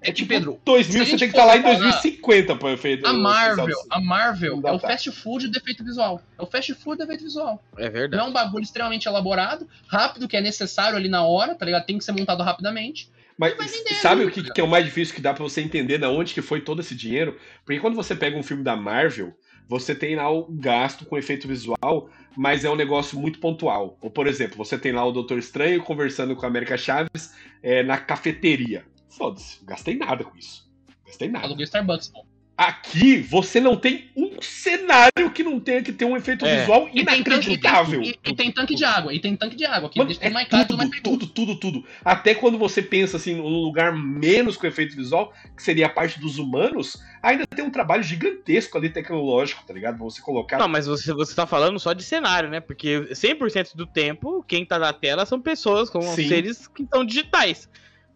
É que, Pedro, 2000, se a você tem que estar lá em for falar- 2050 pra efeito a Marvel, de- a Marvel Não é o tá. fast food do efeito visual. É o fast food do efeito visual. É Não verdade. é um bagulho extremamente elaborado, rápido, que é necessário ali na hora, tá ligado? Tem que ser montado rapidamente. Mas sabe ali, o que, que é o mais difícil que dá pra você entender da onde que foi todo esse dinheiro? Porque quando você pega um filme da Marvel, você tem lá o gasto com efeito visual, mas é um negócio muito pontual. Ou, por exemplo, você tem lá o Doutor Estranho conversando com a América Chaves é, na cafeteria. Foda-se, gastei nada com isso. Gastei nada. Aluguei Starbucks, pô. Aqui, você não tem um cenário que não tenha que ter um efeito É. visual E tem, tanque, e, inacreditável. tem, e, e tem tanque de água, e tem tanque de água, que Mano, é tudo mais tudo tudo, mais tudo, tudo, tudo. Até quando você pensa assim num lugar menos com efeito visual, que seria a parte dos humanos, ainda tem um trabalho gigantesco ali tecnológico, tá ligado? Pra você colocar. Não, mas você, você tá falando só de cenário, né? Porque 100% do tempo, quem tá na tela são pessoas com Sim. seres que são digitais.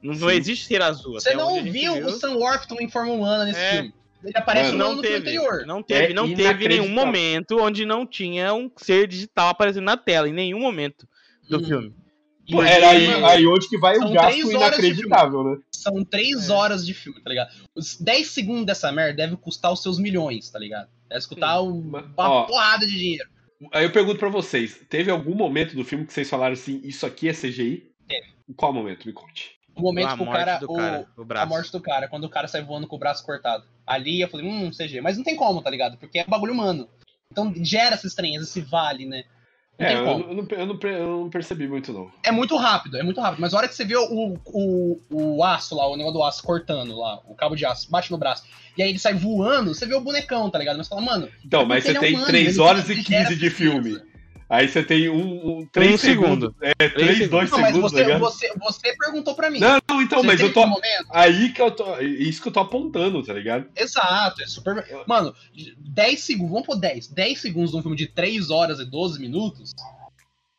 Não, não existe ser azul. Você não gente viu o Sam Worthington em forma humana nesse É. filme. Ele aparece Mano, no, Não no filme teve, anterior. não teve, É não teve nenhum momento onde não tinha um ser digital aparecendo na tela, em nenhum momento do Hum. filme. Pô, era aí, aí onde que vai o gasto inacreditável, né? São três É. horas de filme, tá ligado? Os 10 segundos dessa merda deve custar os seus milhões, tá ligado? Deve custar uma Ó. porrada de dinheiro. Aí eu pergunto pra vocês: teve algum momento do filme que vocês falaram assim, isso aqui é CGI? Teve. Qual momento? Me conte. O momento a que o morte cara. do o- cara, o a morte do cara, quando o cara sai voando com o braço cortado. Ali eu falei, hum, CG. Mas não tem como, tá ligado? Porque é bagulho humano. Então gera essa estranheza, esse vale, né? Não É, tem eu, como. não- eu não, eu não per- eu não percebi muito, não. É muito rápido, é muito rápido. Mas a hora que você vê o, o, o aço lá, o negócio do aço cortando lá, o cabo de aço, bate no braço, e aí ele sai voando, você vê o bonecão, tá ligado? Mas você fala, mano. Então, mas você é tem humano, 3 ele- horas e ele gera 15 de filme. Aí você tem um, um 3 Um segundo. segundos. É, 3, segundos. 2 Não, mas segundos, tá você, ligado? você, você perguntou pra mim. Não, não, então, Você mas eu tô. Aí que eu tô. é Isso que eu tô apontando, tá ligado? Exato, é super. Mano, 10 segundos, vamos pôr 10. 10 segundos num filme de 3 horas e 12 minutos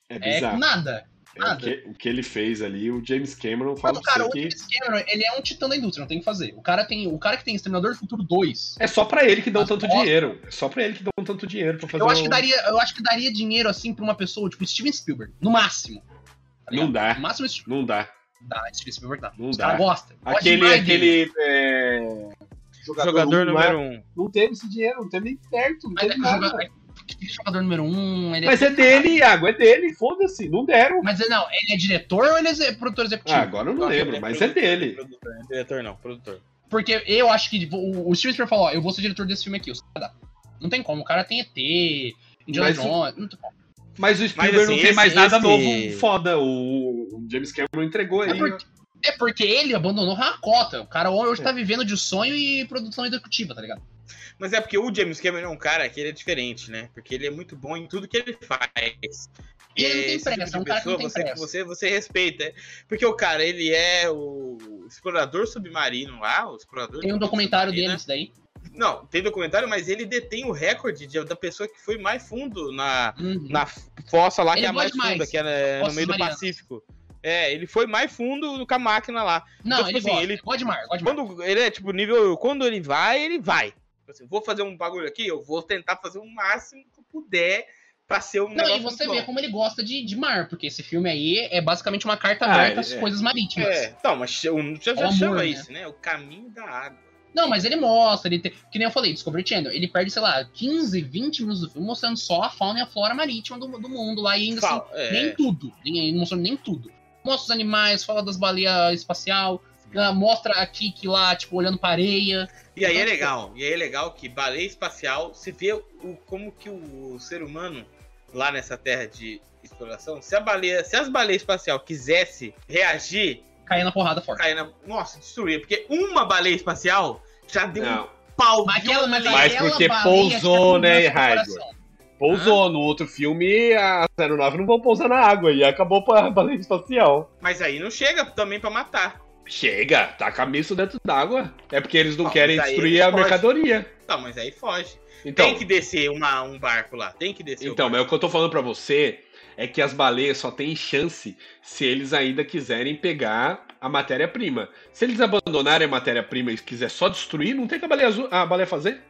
É é bizarro. nada. É o, que, o que ele fez ali, o James Cameron fala pra cara, você o que. James Cameron, ele é um titã da indústria, não tem o que fazer. O cara, tem, o cara que tem Exterminador do Futuro 2. É só pra ele que dão Mas tanto dinheiro. É só pra ele que dão tanto dinheiro pra fazer Eu acho, um- que daria, eu acho que daria dinheiro assim pra uma pessoa, tipo Steven Spielberg, no máximo. Tá? Não dá. No máximo, Steven- Não dá. dá, Steven Spielberg dá. Não Os dá. Gosta Aquele. aquele é, Jogador não número é- 1. Um. Não teve esse dinheiro, não teve nem perto, não Mas é teve que o nada. jogador, jogador número 1, um, ele Mas é dele, Iago, é dele, foda-se, não deram. Mas não, ele é diretor ou ele é produtor executivo? Ah, agora eu não lembro, mas é dele. Produtor, não é diretor não, produtor. Porque eu acho que o, o Steven Spielberg falou, ó, eu vou ser diretor desse filme aqui. Os. Não tem como, o cara tem ET, Indiana Mas o- Jones, não tem como. Mas o Spielberg assim, não tem mais esse- nada esse- novo foda. O, o James Cameron entregou É aí. porque, é porque ele abandonou a cota. O cara hoje tá vivendo de sonho e produção executiva, tá ligado? Mas é porque o James Cameron é um cara que ele é diferente, né? Porque ele é muito bom em tudo que ele faz. E ele não tem esse tipo pressa, é um cara que não tem você, pressa. Você, você respeita. é. Porque o cara, ele é o explorador submarino lá, o explorador Tem um documentário dele, isso daí. Não, tem documentário, mas ele detém o recorde de- da pessoa que foi mais fundo na, Uhum. na fossa lá, que Ele é a mais demais. funda, que é no Fossas meio do. Pacífico. É, ele foi mais fundo com a máquina lá. Não, Então, tipo ele assim, gosta. ele- ele... gosta de mar, gosta de mar. Quando ele é tipo nível. Quando ele vai, ele vai. Tipo assim, vou fazer um bagulho aqui, eu vou tentar fazer o máximo que eu puder pra ser um Não, e você vê bom. como ele gosta de, de mar, porque esse filme aí é basicamente uma carta Ah, aberta às é. coisas marítimas. É, então, mas já, já, já É o amor, chama né? isso, né? O caminho da água. Não, mas ele mostra, ele tem, que nem eu falei, Discovery Channel, ele perde, sei lá, 15, 20 minutos do filme mostrando só a fauna e a flora marítima do, do mundo lá, e ainda assim, Fala, é, nem tudo, nem, ele não mostrando nem tudo. Mostra os animais, fala das baleias espacial, ah, mostra a Kiki lá, tipo, olhando pra areia. E aí é Então, legal. E aí é legal que baleia espacial, você vê o, como que o ser humano, lá nessa terra de exploração, se a baleia, se as baleias espacial quisesse reagir, Cair na porrada forte. cair na. Nossa, destruir. Porque uma baleia espacial já deu um Não. pau. Mas aquela, mas Mas porque pousou, tinha né, Raigor? Pousou no outro filme, a 09 não vão pousar na água e acabou pra baleia espacial. Mas aí não chega também pra matar. Chega, taca misto dentro d'água. É porque eles não querem destruir a fogem. mercadoria. Tá, mas aí foge. Então, tem que descer uma, um barco lá. Tem que descer. o então, barco. mas o que eu tô falando pra você é que as baleias só têm chance se eles ainda quiserem pegar a matéria-prima. Se eles abandonarem a matéria-prima e quiser só destruir, não tem que a baleia, azul, a baleia fazer.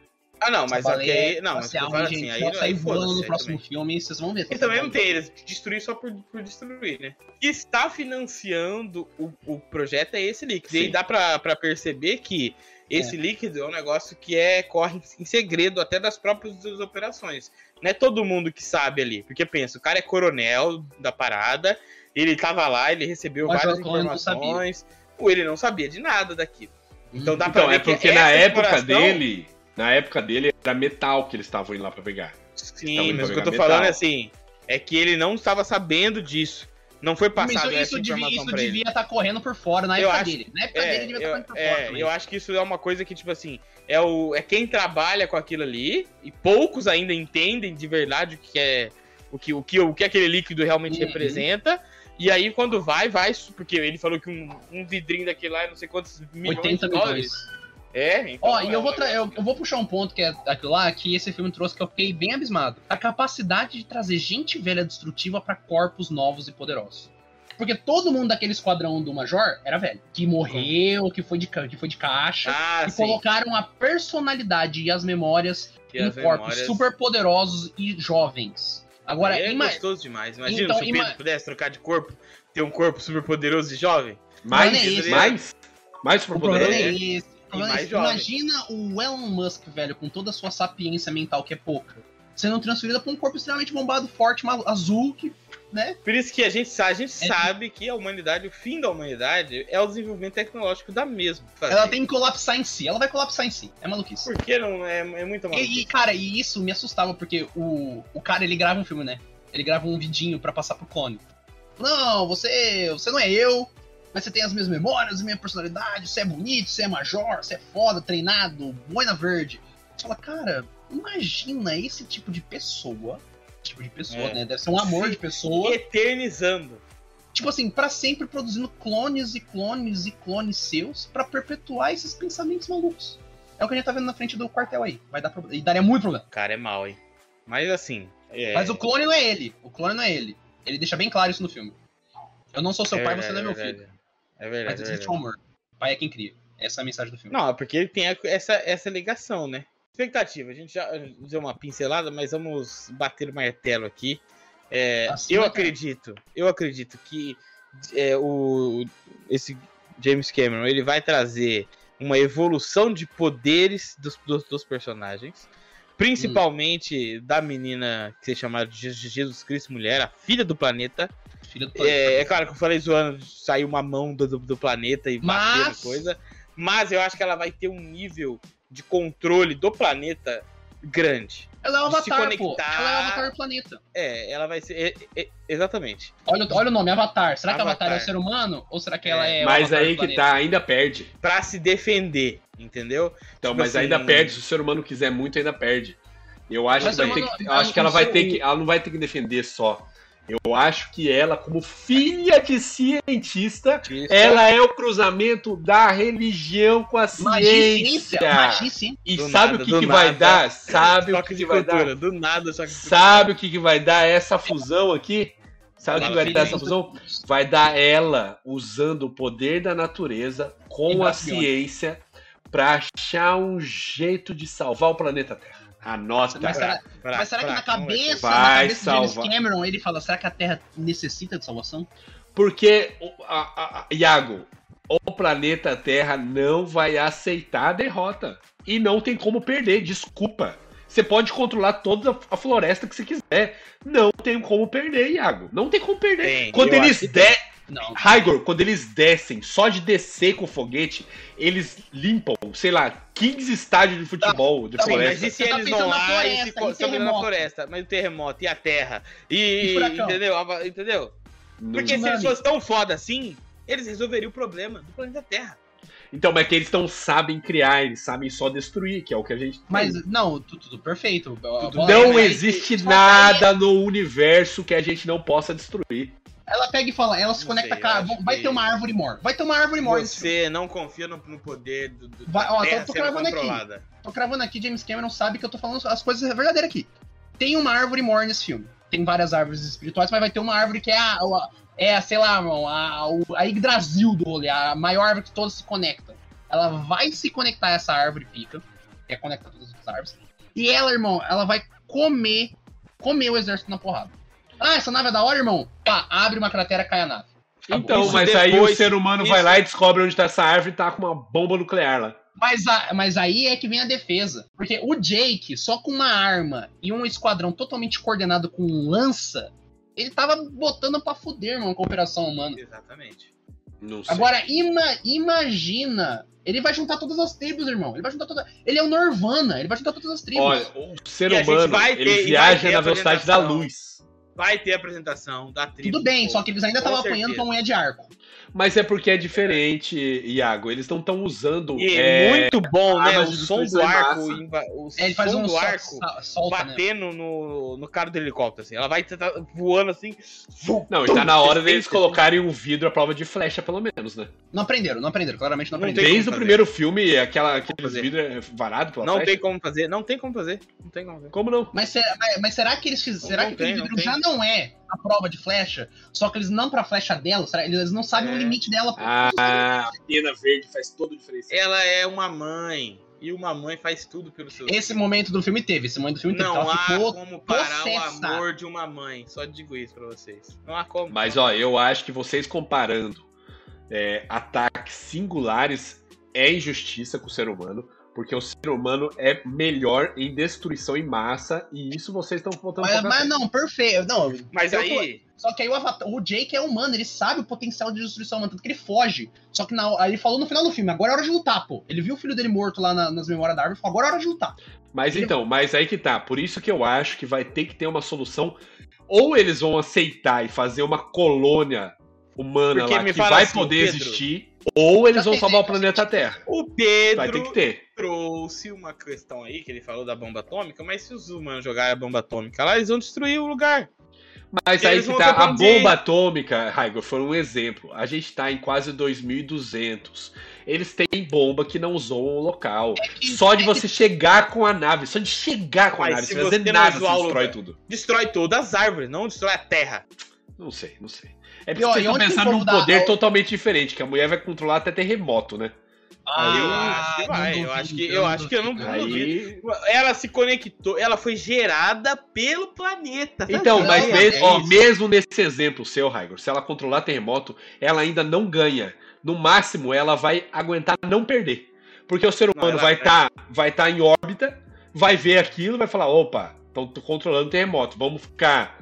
Ah, não, mas baleia aí. Não, mas eu falo assim, aí, sair aí voando foda-se. no próximo também. filme, vocês vão ver. E também não tem, eles destruir só por, por destruir, né? O que está financiando o, o projeto é esse líquido. E aí Sim. dá pra, pra perceber que esse líquido é um negócio que é, corre em segredo até das próprias das operações. Não é todo mundo que sabe ali. Porque pensa, o cara é coronel da parada, ele tava lá, ele recebeu Mas várias informações. Ou ele não sabia de nada daquilo. Então dá pra Então, ver é que porque na época exploração- dele, na época dele era metal que eles estavam indo lá pra pegar. Sim, mas o que eu tô pegar falando metal. é assim, é que ele não estava sabendo disso. Não foi Mas passado isso, essa isso devia, informação isso devia estar correndo por fora na Eu época acho- dele. Na época É, dele devia estar eu, correndo por é, fora. eu acho que isso é uma coisa que, tipo assim, é, o, é quem trabalha com aquilo ali, e poucos ainda entendem de verdade o que é o que, o que, o que aquele líquido realmente Uhum. representa. E aí, quando vai, vai, porque ele falou que um, um vidrinho daquele lá é não sei quantos milhões 80 de dólares. milhões. É, então. Ó, e é eu vou, tra- eu, eu vou puxar um ponto que é aquilo lá, que esse filme trouxe que eu fiquei bem abismado. A capacidade de trazer gente velha destrutiva pra corpos novos e poderosos. Porque todo mundo daquele esquadrão do Major era velho. Que morreu, que foi de, que foi de caixa. Ah, e sim. colocaram a personalidade e as memórias E em as corpos memórias- super poderosos e jovens. Agora, é ima- gostoso demais. Imagina Então, se o Pedro ima- pudesse trocar de corpo, ter um corpo super poderoso e jovem. Mais, é mais, mais o problema superpoderoso. é esse. Mais jovem. Imagina o Elon Musk, velho, com toda a sua sapiência mental, que é pouca, sendo transferida pra um corpo extremamente bombado, forte, azul, que, né? Por isso que a gente, a gente É. sabe que a humanidade, o fim da humanidade, é o desenvolvimento tecnológico da mesma. fazer. Ela tem que colapsar em si. Ela vai colapsar em si. É maluquice. Por que não é, é muita maluquice? E, e, cara, e isso me assustava, porque o, o cara, ele grava um filme, né? Ele grava um vidinho pra passar pro clone. Não, você, você não é eu, mas você tem as minhas memórias, a minha personalidade, você é bonito, você é major, você é foda, treinado, boina verde. Você fala, cara, imagina esse tipo de pessoa. Tipo de pessoa, É. né? Deve ser um amor de pessoa. Eternizando. Tipo assim, pra sempre produzindo clones e clones e clones seus pra perpetuar esses pensamentos malucos. É o que a gente tá vendo na frente do quartel aí. Vai dar problema. E daria muito problema. Cara é mal, hein? Mas assim. É, Mas o clone não é ele. O clone não é ele. Ele deixa bem claro isso no filme. Eu não sou seu é pai, você não é meu verdade. filho. É Mas verdade. é existe verdade. O pai é quem cria. Essa é a mensagem do filme. Não, é porque ele tem essa, essa ligação, né? Expectativa, a gente já deu uma pincelada, mas vamos bater o martelo aqui. É, Assim, eu cara? acredito, eu acredito que é, o, esse James Cameron ele vai trazer uma evolução de poderes dos, dos, dos personagens, principalmente da menina que se chama Jesus Cristo Mulher, a filha do planeta. Filho do pai. É, é claro que eu falei zoando, saiu uma mão do, do, planeta e bateu Mas- em coisa. Mas eu acho que ela vai ter um nível de controle do planeta grande. Ela é o Avatar, pô. Ela é o Avatar do planeta. É, ela vai ser. é- é- exatamente. Olha, o- olha o nome, Avatar. Será que Avatar. Avatar é o ser humano? Ou será que ela é, o Mas Avatar aí do que planeta? tá, ainda perde. Pra se defender, entendeu? Então, Tipo mas assim- ainda perde. Se o ser humano quiser muito, ainda perde. Eu acho Mas que, vai ter que, acho que ela vai ter que. Ela não vai ter que defender só. Eu acho que ela, como filha de cientista, ela é o cruzamento da religião com a ciência. Magicência. E Do sabe nada, o que, que vai dar? Sabe o que, que vai cultura, dar? do nada, de cultura. Sabe o que, que vai dar essa fusão aqui? Sabe o que vai dar essa isso. fusão? Vai dar ela usando o poder da natureza com a Embacione. ciência pra achar um jeito de salvar o planeta Terra. Anota. Mas será, Pra- mas será que pra- na vai ter. cabeça, na cabeça de James salvar. Cameron ele fala, será que a Terra necessita de salvação? Porque, o- a, a- a- Iago, o planeta Terra não vai aceitar a derrota. E não tem como perder, desculpa. Você pode controlar toda a floresta que você quiser. Não tem como perder, Iago. Não tem como perder. Tem, quando eles que der. Não. Raigor, quando eles descem, só de descer com o foguete, eles limpam, sei lá, 15 estádios de futebol de tá Sim, mas floresta. e se tá eles vão lá e floresta, se em co- estão na floresta, mas o terremoto e a terra e, E entendeu? Entendeu? Não- Porque se eles fossem tão foda assim, eles resolveriam o problema do planeta Terra. Então, mas que eles não sabem criar, eles sabem só destruir, que é o que a gente. tem. Mas, não, tudo, tudo perfeito. A bola- não existe nada no universo que a gente não possa destruir. Ela pega e fala, ela se Não conecta sei, Vai ter uma árvore mor. Vai ter uma árvore mor. Você não confia no, no poder do, do Vai- ó, tô- tô cravando aqui. controlada. Tô cravando aqui, James Cameron sabe que eu tô falando as coisas verdadeiras aqui. Tem uma árvore mor nesse filme. Tem várias árvores espirituais, mas vai ter uma árvore que é a. a- é, sei lá, irmão, a, a Yggdrasil do rolê, a maior árvore que todas se conectam. Ela vai se conectar a essa árvore pica, que é conectar todas as árvores. E ela, irmão, ela vai comer, comer o exército na porrada. Ah, essa nave é da hora, irmão? Pá, abre uma cratera, cai a nave. Acabou. Então, Isso mas aí o depois- ser humano vai isso- lá e descobre onde tá essa árvore e tá com uma bomba nuclear lá. Mas, a- mas aí é que vem a defesa. Porque o Jake, só com uma arma e um esquadrão totalmente coordenado com lança, ele tava botando pra fuder, mano, com a operação humana. Exatamente. Não sei. Agora, ima- imagina. Ele vai juntar todas as tribos, irmão. Ele vai juntar todas. Ele é o Nirvana, ele vai juntar todas as tribos. Olha, o ser E humano, vai ter- ele vai viaja na velocidade da luz. Vai ter apresentação da tribo. Tudo bem, só que eles ainda estavam apanhando certeza. com a mulher de arco. Mas é porque é diferente, Iago. Eles não estão usando. E é, muito bom, né? O som do arco, o É, ele faz som um do arco solta, né? batendo no, no cara do helicóptero, assim. Ela vai tentar voando assim. Não, está na hora deles colocarem um vidro à prova de flecha, pelo menos, né? Não aprenderam, não aprenderam, claramente não aprenderam. Desde o primeiro filme, aquela, aqueles vidros é varado pela Não flecha. tem como fazer, não tem como fazer. Não tem como fazer. Como não? Mas será, mas, será que eles fizeram? Será Não que aquele tem, não vidro já não é a prova de flecha? Só que eles não pra flecha dela? Será? Eles não sabem É. o limite dela. Ah, a pena verde faz toda a diferença. Ela é uma mãe. E uma mãe faz tudo pelo seu Esse momento do filme teve, esse momento do filme teve. Não ela há ficou. como parar possessa. o amor de uma mãe. Só digo isso pra vocês. Não há como. Mas, ó, eu acho que vocês comparando é, ataques singulares é injustiça com o ser humano. Porque o ser humano é melhor em destruição em massa. E isso vocês estão botando Mas, mas não, perfeito. Não, Mas aí. Só que aí o, Avatar, o Jake é humano, ele sabe o potencial de destruição humana, tanto que ele foge. Só que na, aí ele falou no final do filme, agora é hora de lutar, pô. Ele viu o filho dele morto lá na- nas memórias da árvore e falou, agora é hora de lutar. Mas então, mas aí que tá. Por isso que eu acho que vai ter que ter uma solução. Ou eles vão aceitar e fazer uma colônia humana Porque lá que vai assim, poder Pedro. existir. Ou eles vão salvar o planeta Terra. O Vai ter Pedro que ter. trouxe uma questão aí, que ele falou da bomba atômica, mas se os humanos jogarem a bomba atômica lá, eles vão destruir o lugar. Mas E aí que tá. A bomba atômica, Raigo, foi um exemplo. A gente tá em quase 2200. Eles têm bomba que não usou o local. que- Só de é você chegar com a nave, só de chegar com a Mas nave, se sem fazer nada, você destrói lugar. tudo. Destrói todas as árvores, não destrói a terra. Não sei, não sei. É porque vocês estão pensando num poder totalmente diferente, que a mulher vai controlar até terremoto, né? Ah, eu Ah, acho que não vai. Eu acho que eu não acho que eu não, duvido. não. Aí. Ela se conectou, ela foi gerada pelo planeta. tá Então, mas é, mesmo, é ó, mesmo nesse exemplo seu, Raigor, se ela controlar terremoto, ela ainda não ganha. No máximo, ela vai aguentar não perder. Porque o ser Não, humano ela- vai estar vai tá em órbita, vai ver aquilo, vai falar: opa, estão controlando terremoto, vamos ficar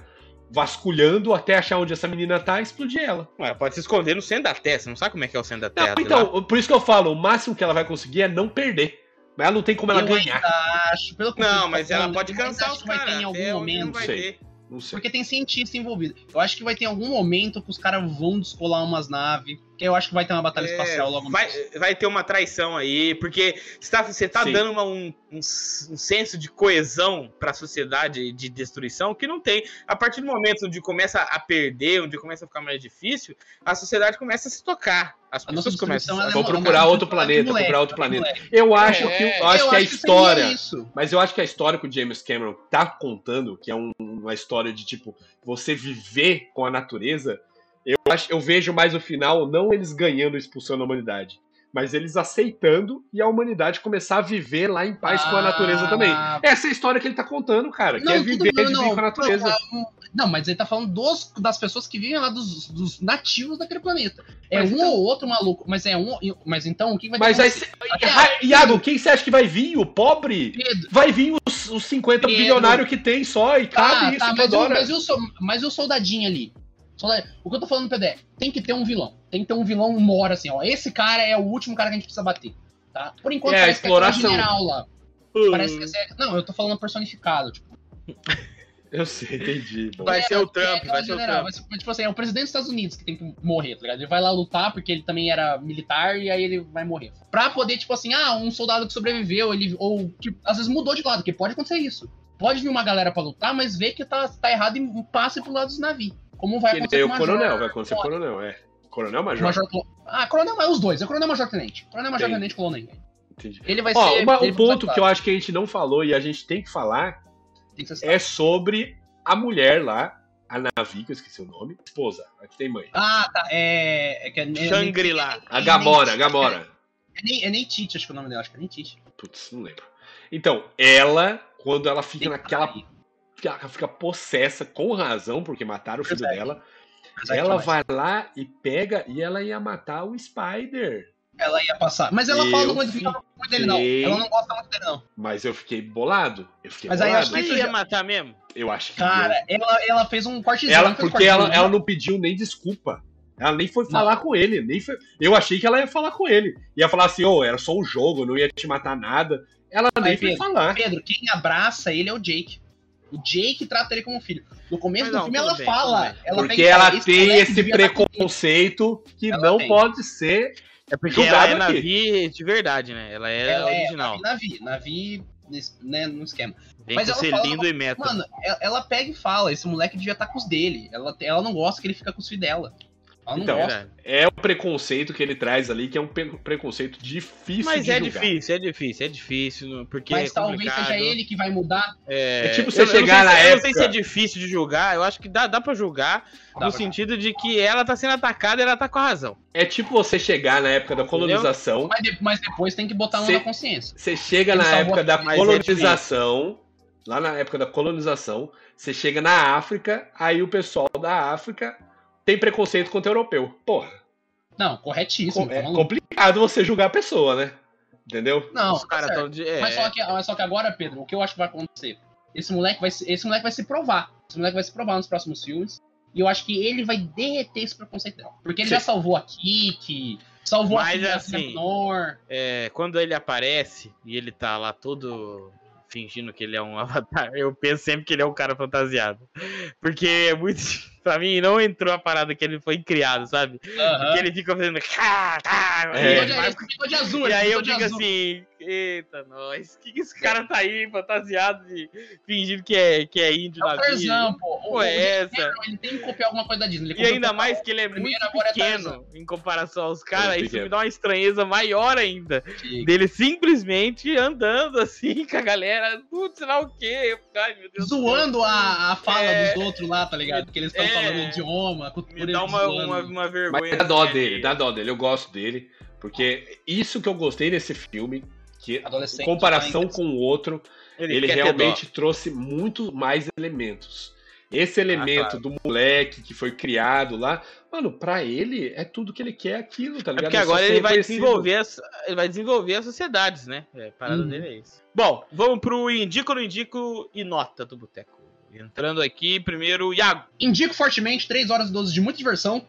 vasculhando até achar onde essa menina tá e explodir ela. Ué, pode se esconder no centro da Terra. Você não sabe como é que é o centro da Não, Terra. sei lá. então, por isso que eu falo, o máximo que ela vai conseguir é não perder. Mas ela não tem como ela eu ganhar. acho, Não, mas ela pode cansar acho os que vai ter caras. em algum onde não momento. vai sei. ter. Não sei. Porque tem cientista envolvido. Eu acho que vai ter algum momento que os caras vão descolar umas naves. Que eu acho que vai ter uma batalha É, espacial logo vai, mais. vai ter uma traição aí, porque você tá, você tá Sim. dando uma- um, um, um senso de coesão pra sociedade de destruição que não tem. A partir do momento onde começa a perder, onde começa a ficar mais difícil, a sociedade começa a se tocar. As A pessoas começam a Vou é uma- procurar outro planeta, moleque, procurar outro planeta. moleque. Eu acho É, que, eu eu acho que a seria história. isso. Mas eu acho que a história que o James Cameron tá contando, que é um- uma história história de tipo você viver com a natureza, eu acho, eu vejo mais o final não eles ganhando expulsando a humanidade, mas eles aceitando e a humanidade começar a viver lá em paz com a natureza também. Essa é a história que ele tá contando, cara, que Não, é tudo viver bem, não, com a natureza. não, Não, mas ele tá falando dos, das pessoas que vivem lá, dos, dos nativos daquele planeta. É Mas um então- ou outro maluco, mas é um. Mas então, o que vai Mas aí, cê- Até- Iago, quem você acha que vai vir? O pobre? Pedro, Vai vir os, os 50 Pedro. bilionários que tem só e tá, cabe isso, tá, que mas, o, adora. mas, o, sol- mas soldadinho ali. O que eu tô falando, Pedro, é, tem que ter um vilão. Tem que ter um vilão mora assim, ó. Esse cara é o último cara que a gente precisa bater. Tá? Por enquanto, É, a parece que é exploração. general lá. Parece que é, Não, eu tô falando personificado. Tipo, Eu sei, entendi. Vai ser o é Trump, aquela vai ser o general, Trump. vai ser, tipo assim, é o presidente dos Estados Unidos que tem que morrer, tá ligado? Ele vai lá lutar porque ele também era militar e aí ele vai morrer. Pra poder, tipo assim, ah, um soldado que sobreviveu, ele, ou que às vezes mudou de lado, que pode acontecer isso. Pode vir uma galera pra lutar, mas vê que tá, tá errado e passe pro lado dos navios. Como vai Que acontecer com o o coronel, vai acontecer com o coronel, é. Coronel Major. Major Ah, coronel, mas os dois. É coronel Major Tenente. Coronel Major. Tenente Colonel. Entendi. Ele vai Ó, ser. uma- ele um ponto que eu acho que a gente não falou e a gente tem que falar tem que é sobre a mulher lá, a Navi, que eu esqueci o nome, esposa, a que tem mãe. Ah, tá. É. é que é, é, Shangri-La. A Gamora, a Gamora. É nem, é nem Tite, acho que é o nome dela. Acho que é nem Tite. Putz, não lembro. Então, ela, quando ela fica Tem naquela. que- Ela fica possessa, com razão, porque mataram o filho dela. Que Ela vai lá e pega e ela ia matar o Spider. Ela ia passar. Mas ela fala Eu não muito muito dele, não. fiquei- Ela não gosta muito dele, não. Mas eu fiquei bolado. Eu fiquei Mas aí bolado. acho Mas Isso ia matar mesmo? Eu acho que Cara, ela, ela fez um cortezinho. ela, não um porque ela, cortezinho, ela não pediu nem desculpa. Ela nem foi Não. falar com ele. Nem foi... Eu achei que ela ia falar com ele. Ia falar assim, ô, era só um jogo, não ia te matar nada. Ela nem Aí, foi Pedro, falar. Pedro, quem abraça ele é o Jake. O Jake trata ele como filho. No começo Mas do não, filme ela bem, fala. Ela Porque fala, ela tem esse tá preconceito que Ela não tem. pode ser. É porque ela é. Navi de verdade, né? Ela é Ela é original. Navi, Navi, nesse- né, no esquema. Vem Mas com ela ser fala- lindo e meta. Mano, ela, ela pega e fala, esse moleque devia estar com os dele. Ela, ela não gosta que ele fica com os filhos dela. Então, gosta. Verdade. É o preconceito que ele traz ali, que é um pre- preconceito difícil Mas de é julgar. difícil, é difícil, é difícil, porque Mas é talvez seja ele que vai mudar. É, É tipo você chegar se- na Eu não sei se é época- difícil de julgar, eu acho que dá, dá pra julgar, Dá no pra- sentido de que ela tá sendo atacada e ela tá com a razão. É tipo você chegar na época da colonização, Mas, de- mas depois tem que botar a mão Cê- na consciência. você chega na época da é colonização, lá na época da colonização, você chega na África, aí o pessoal da África tem preconceito contra o europeu. Porra, Não, corretíssimo. é tá maluco. complicado você julgar a pessoa, né? Entendeu? Não, Os caras tá certo. tão de. É, Mas, só que, mas só que agora, Pedro, o que eu acho que vai acontecer? Esse moleque vai, se- esse moleque vai se provar. Esse moleque vai se provar nos próximos filmes. E eu acho que ele vai derreter esse preconceito dela. Porque ele Sim. já salvou a Kiki, salvou Mas a assim, da Nor. é, quando ele aparece e ele tá lá todo fingindo que ele é um avatar, eu penso sempre que ele é um cara fantasiado. Porque é muito. Pra mim, não entrou a parada que ele foi criado, sabe? Porque ele fica fazendo. É. Ele de- azul, E aí eu fico azul. assim, eita, nós, que, que esse cara tá aí fantasiado de fingindo que é, que é índio É na o Tarzan, pô. É essa? Ele tem que copiar alguma coisa da Disney. Ele E ainda mais que ele é muito agora é pequeno em comparação aos caras, isso pequeno. me dá uma estranheza maior ainda. Dele simplesmente andando assim com a galera, putz, sei lá o quê. Ai, meu Deus do céu. Zoando a, a fala É. dos outros lá, tá ligado? Porque eles estão É. falando o idioma, a cultura. Me dá uma, uma, uma vergonha. Mas dá dó assim, dele, dá dó dele, eu gosto dele. Porque isso que eu gostei nesse filme, que em Adolescente, comparação com o outro, ele, ter realmente trouxe muito mais elementos. Esse elemento Ah, claro. do moleque que foi criado lá, mano, pra ele é tudo que ele quer aquilo, tá É ligado? porque É só agora ele vai desenvolver as, ele vai desenvolver as sociedades, né? É, a parada Uhum. dele é isso. Bom, vamos pro Indico no Indico e Nota do Boteco. Entrando aqui, primeiro, Iago. Indico fortemente, 3 horas e 12 de muita diversão.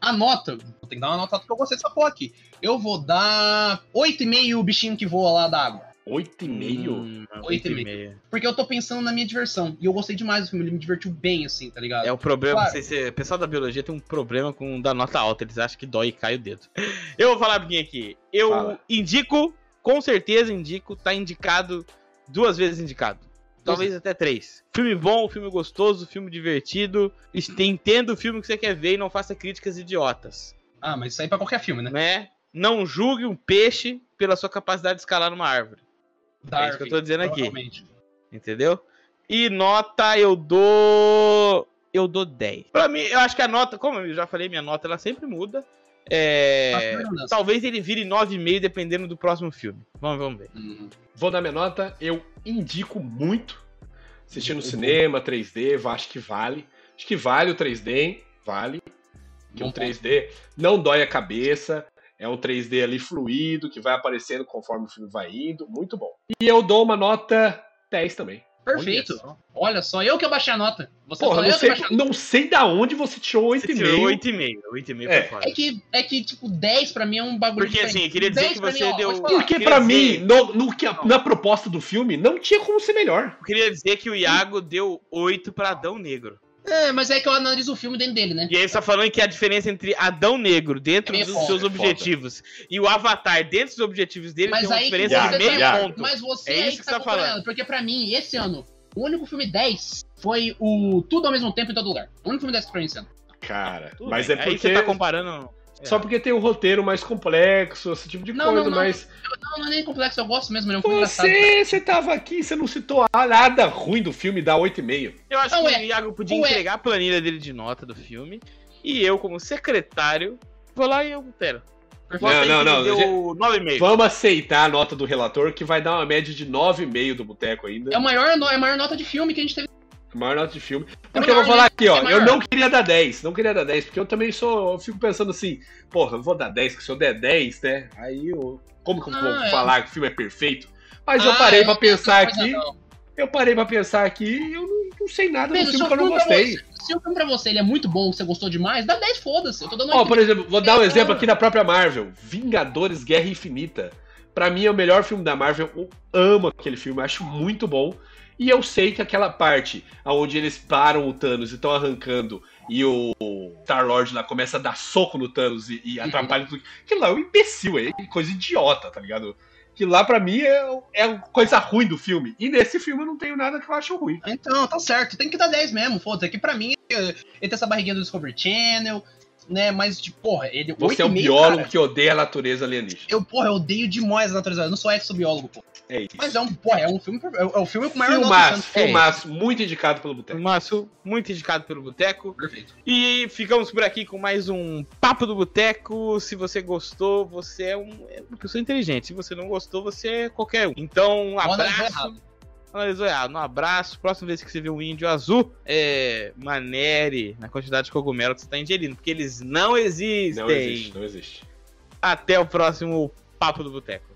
A nota, vou ter que dar uma nota porque eu gostei dessa porra aqui. Eu vou dar 8,5 o bichinho que voa lá da água. Oito e meio? Hum. Porque eu tô pensando na minha diversão. E eu gostei demais do filme, ele me divertiu bem, assim, tá ligado? É o problema, Claro. não sei se o pessoal da biologia tem um problema com dar nota alta, eles acham que dói e cai o dedo. Eu vou falar bem aqui. Eu Fala. indico, com certeza indico, tá indicado, duas vezes indicado. Talvez até três. Filme bom, filme gostoso, filme divertido. Entenda o filme que você quer ver e não faça críticas idiotas. Ah, mas isso aí é pra qualquer filme, né? Né? Não julgue um peixe pela sua capacidade de escalar numa árvore. É isso que eu tô dizendo aqui. Entendeu? E nota eu dou. Eu dou 10. Pra mim, eu acho que a nota, como eu já falei, minha nota ela sempre muda. É, talvez ele vire 9,5 dependendo do próximo filme. Vamos, vamos ver. Uhum. Vou dar minha nota, eu indico muito. Assistir no cinema, 3D, eu acho que vale. Acho que vale o 3D, vale. Que um Bom ponto. 3D não dói a cabeça. É um 3D ali fluido, que vai aparecendo conforme o filme vai indo. Muito bom. E eu dou uma nota 10 também. Perfeito. Olha só. Olha só, eu que abaixei a nota. Você Porra, falou, não eu que sei, abaixei a nota. não sei da onde você tirou Você tirou 8,5. 8,5. 8,5 É. pra fora. É que, é que, tipo, 10 pra mim é um bagulho Porque, diferente. assim, eu queria dizer 10 que você mim, deu-. Porque pra dizer- mim, no, no que na proposta do filme, não tinha como ser melhor. Eu queria dizer que o Iago deu 8 pra Adão Negro. É, mas é que eu analiso o filme dentro dele, né? E aí você tá falando que a diferença entre Adão Negro dentro É dos foda, seus é foda. objetivos e o Avatar dentro dos objetivos dele Mas tem uma aí que diferença você de tá- meio Ya, ponto. Mas você É aí isso que que tá você tá falando. porque pra mim, esse ano, o único filme 10 foi o Tudo ao mesmo tempo em todo lugar. O único filme 10 pra mim esse ano. Cara, Tudo mas bem. é Aí porque. você tá comparando. Só porque tem um roteiro mais complexo, esse tipo de Não, coisa, não, não. mas. Não, não é nem complexo, eu gosto mesmo, ele é um filme engraçado. Você, você tava aqui, você não citou nada ruim do filme, dá 8,5. Eu acho Não, que é. o Iago podia Ué. entregar a planilha dele de nota do filme. E eu, como secretário, vou lá e eu altero. Não, não, ele Deu 9,5. Vamos aceitar a nota do relator, que vai dar uma média de 9,5 do Boteco ainda. É a maior, no- é a maior nota de filme que a gente teve. Maior nota de filme. É Porque eu vou falar aqui, ó. É Eu não queria dar 10. Não queria dar 10, porque eu também sou. Eu fico pensando assim, porra, eu vou dar 10, porque se eu der 10, né? Aí eu. Como que eu vou Ah, é. falar que o filme é perfeito? Mas eu Ah, parei eu pra não tenho pensar aqui. não. Eu parei pra pensar aqui e eu não, não sei nada Pedro, do filme que eu não pra gostei. você- se o filme pra você ele é muito bom, você gostou demais, dá 10, foda-se. Eu tô dando Ó, 8. por exemplo, vou dar um É, exemplo aqui da própria Marvel. Vingadores Guerra Infinita. Pra mim é o melhor filme da Marvel. Eu amo aquele filme, acho muito bom. E eu sei que aquela parte onde eles param o Thanos e estão arrancando e o Star-Lord lá começa a dar soco no Thanos e, e atrapalha tudo. Aquilo lá é um imbecil, é coisa idiota, tá ligado? Que lá pra mim é, é coisa ruim do filme. E nesse filme eu não tenho nada que eu acho ruim. Então, tá certo. Tem que dar 10 mesmo, foda-se. Aqui pra mim, tem essa barriguinha do Discovery Channel, né? Mas, tipo, porra, ele. Você é um 8,5, biólogo cara. que odeia a natureza alienígena. Eu, porra, eu odeio demais a natureza. Eu não sou exobiólogo, pô. É isso. Mas é um, porra, é um filme. É o filme com maior nota Filmaço, filmaço, muito indicado pelo Boteco. Márcio, muito indicado pelo Boteco. Perfeito. E ficamos por aqui com mais um Papo do Boteco. Se você gostou, você é, um- é uma pessoa inteligente. Se você não gostou, você é qualquer um. Então, um abraço. Analisou errado. Um abraço. Próxima vez que você vê um índio azul, é, manere na quantidade de cogumelo que você está ingerindo, porque eles não existem. Não existe, não existe. Até o próximo Papo do Boteco.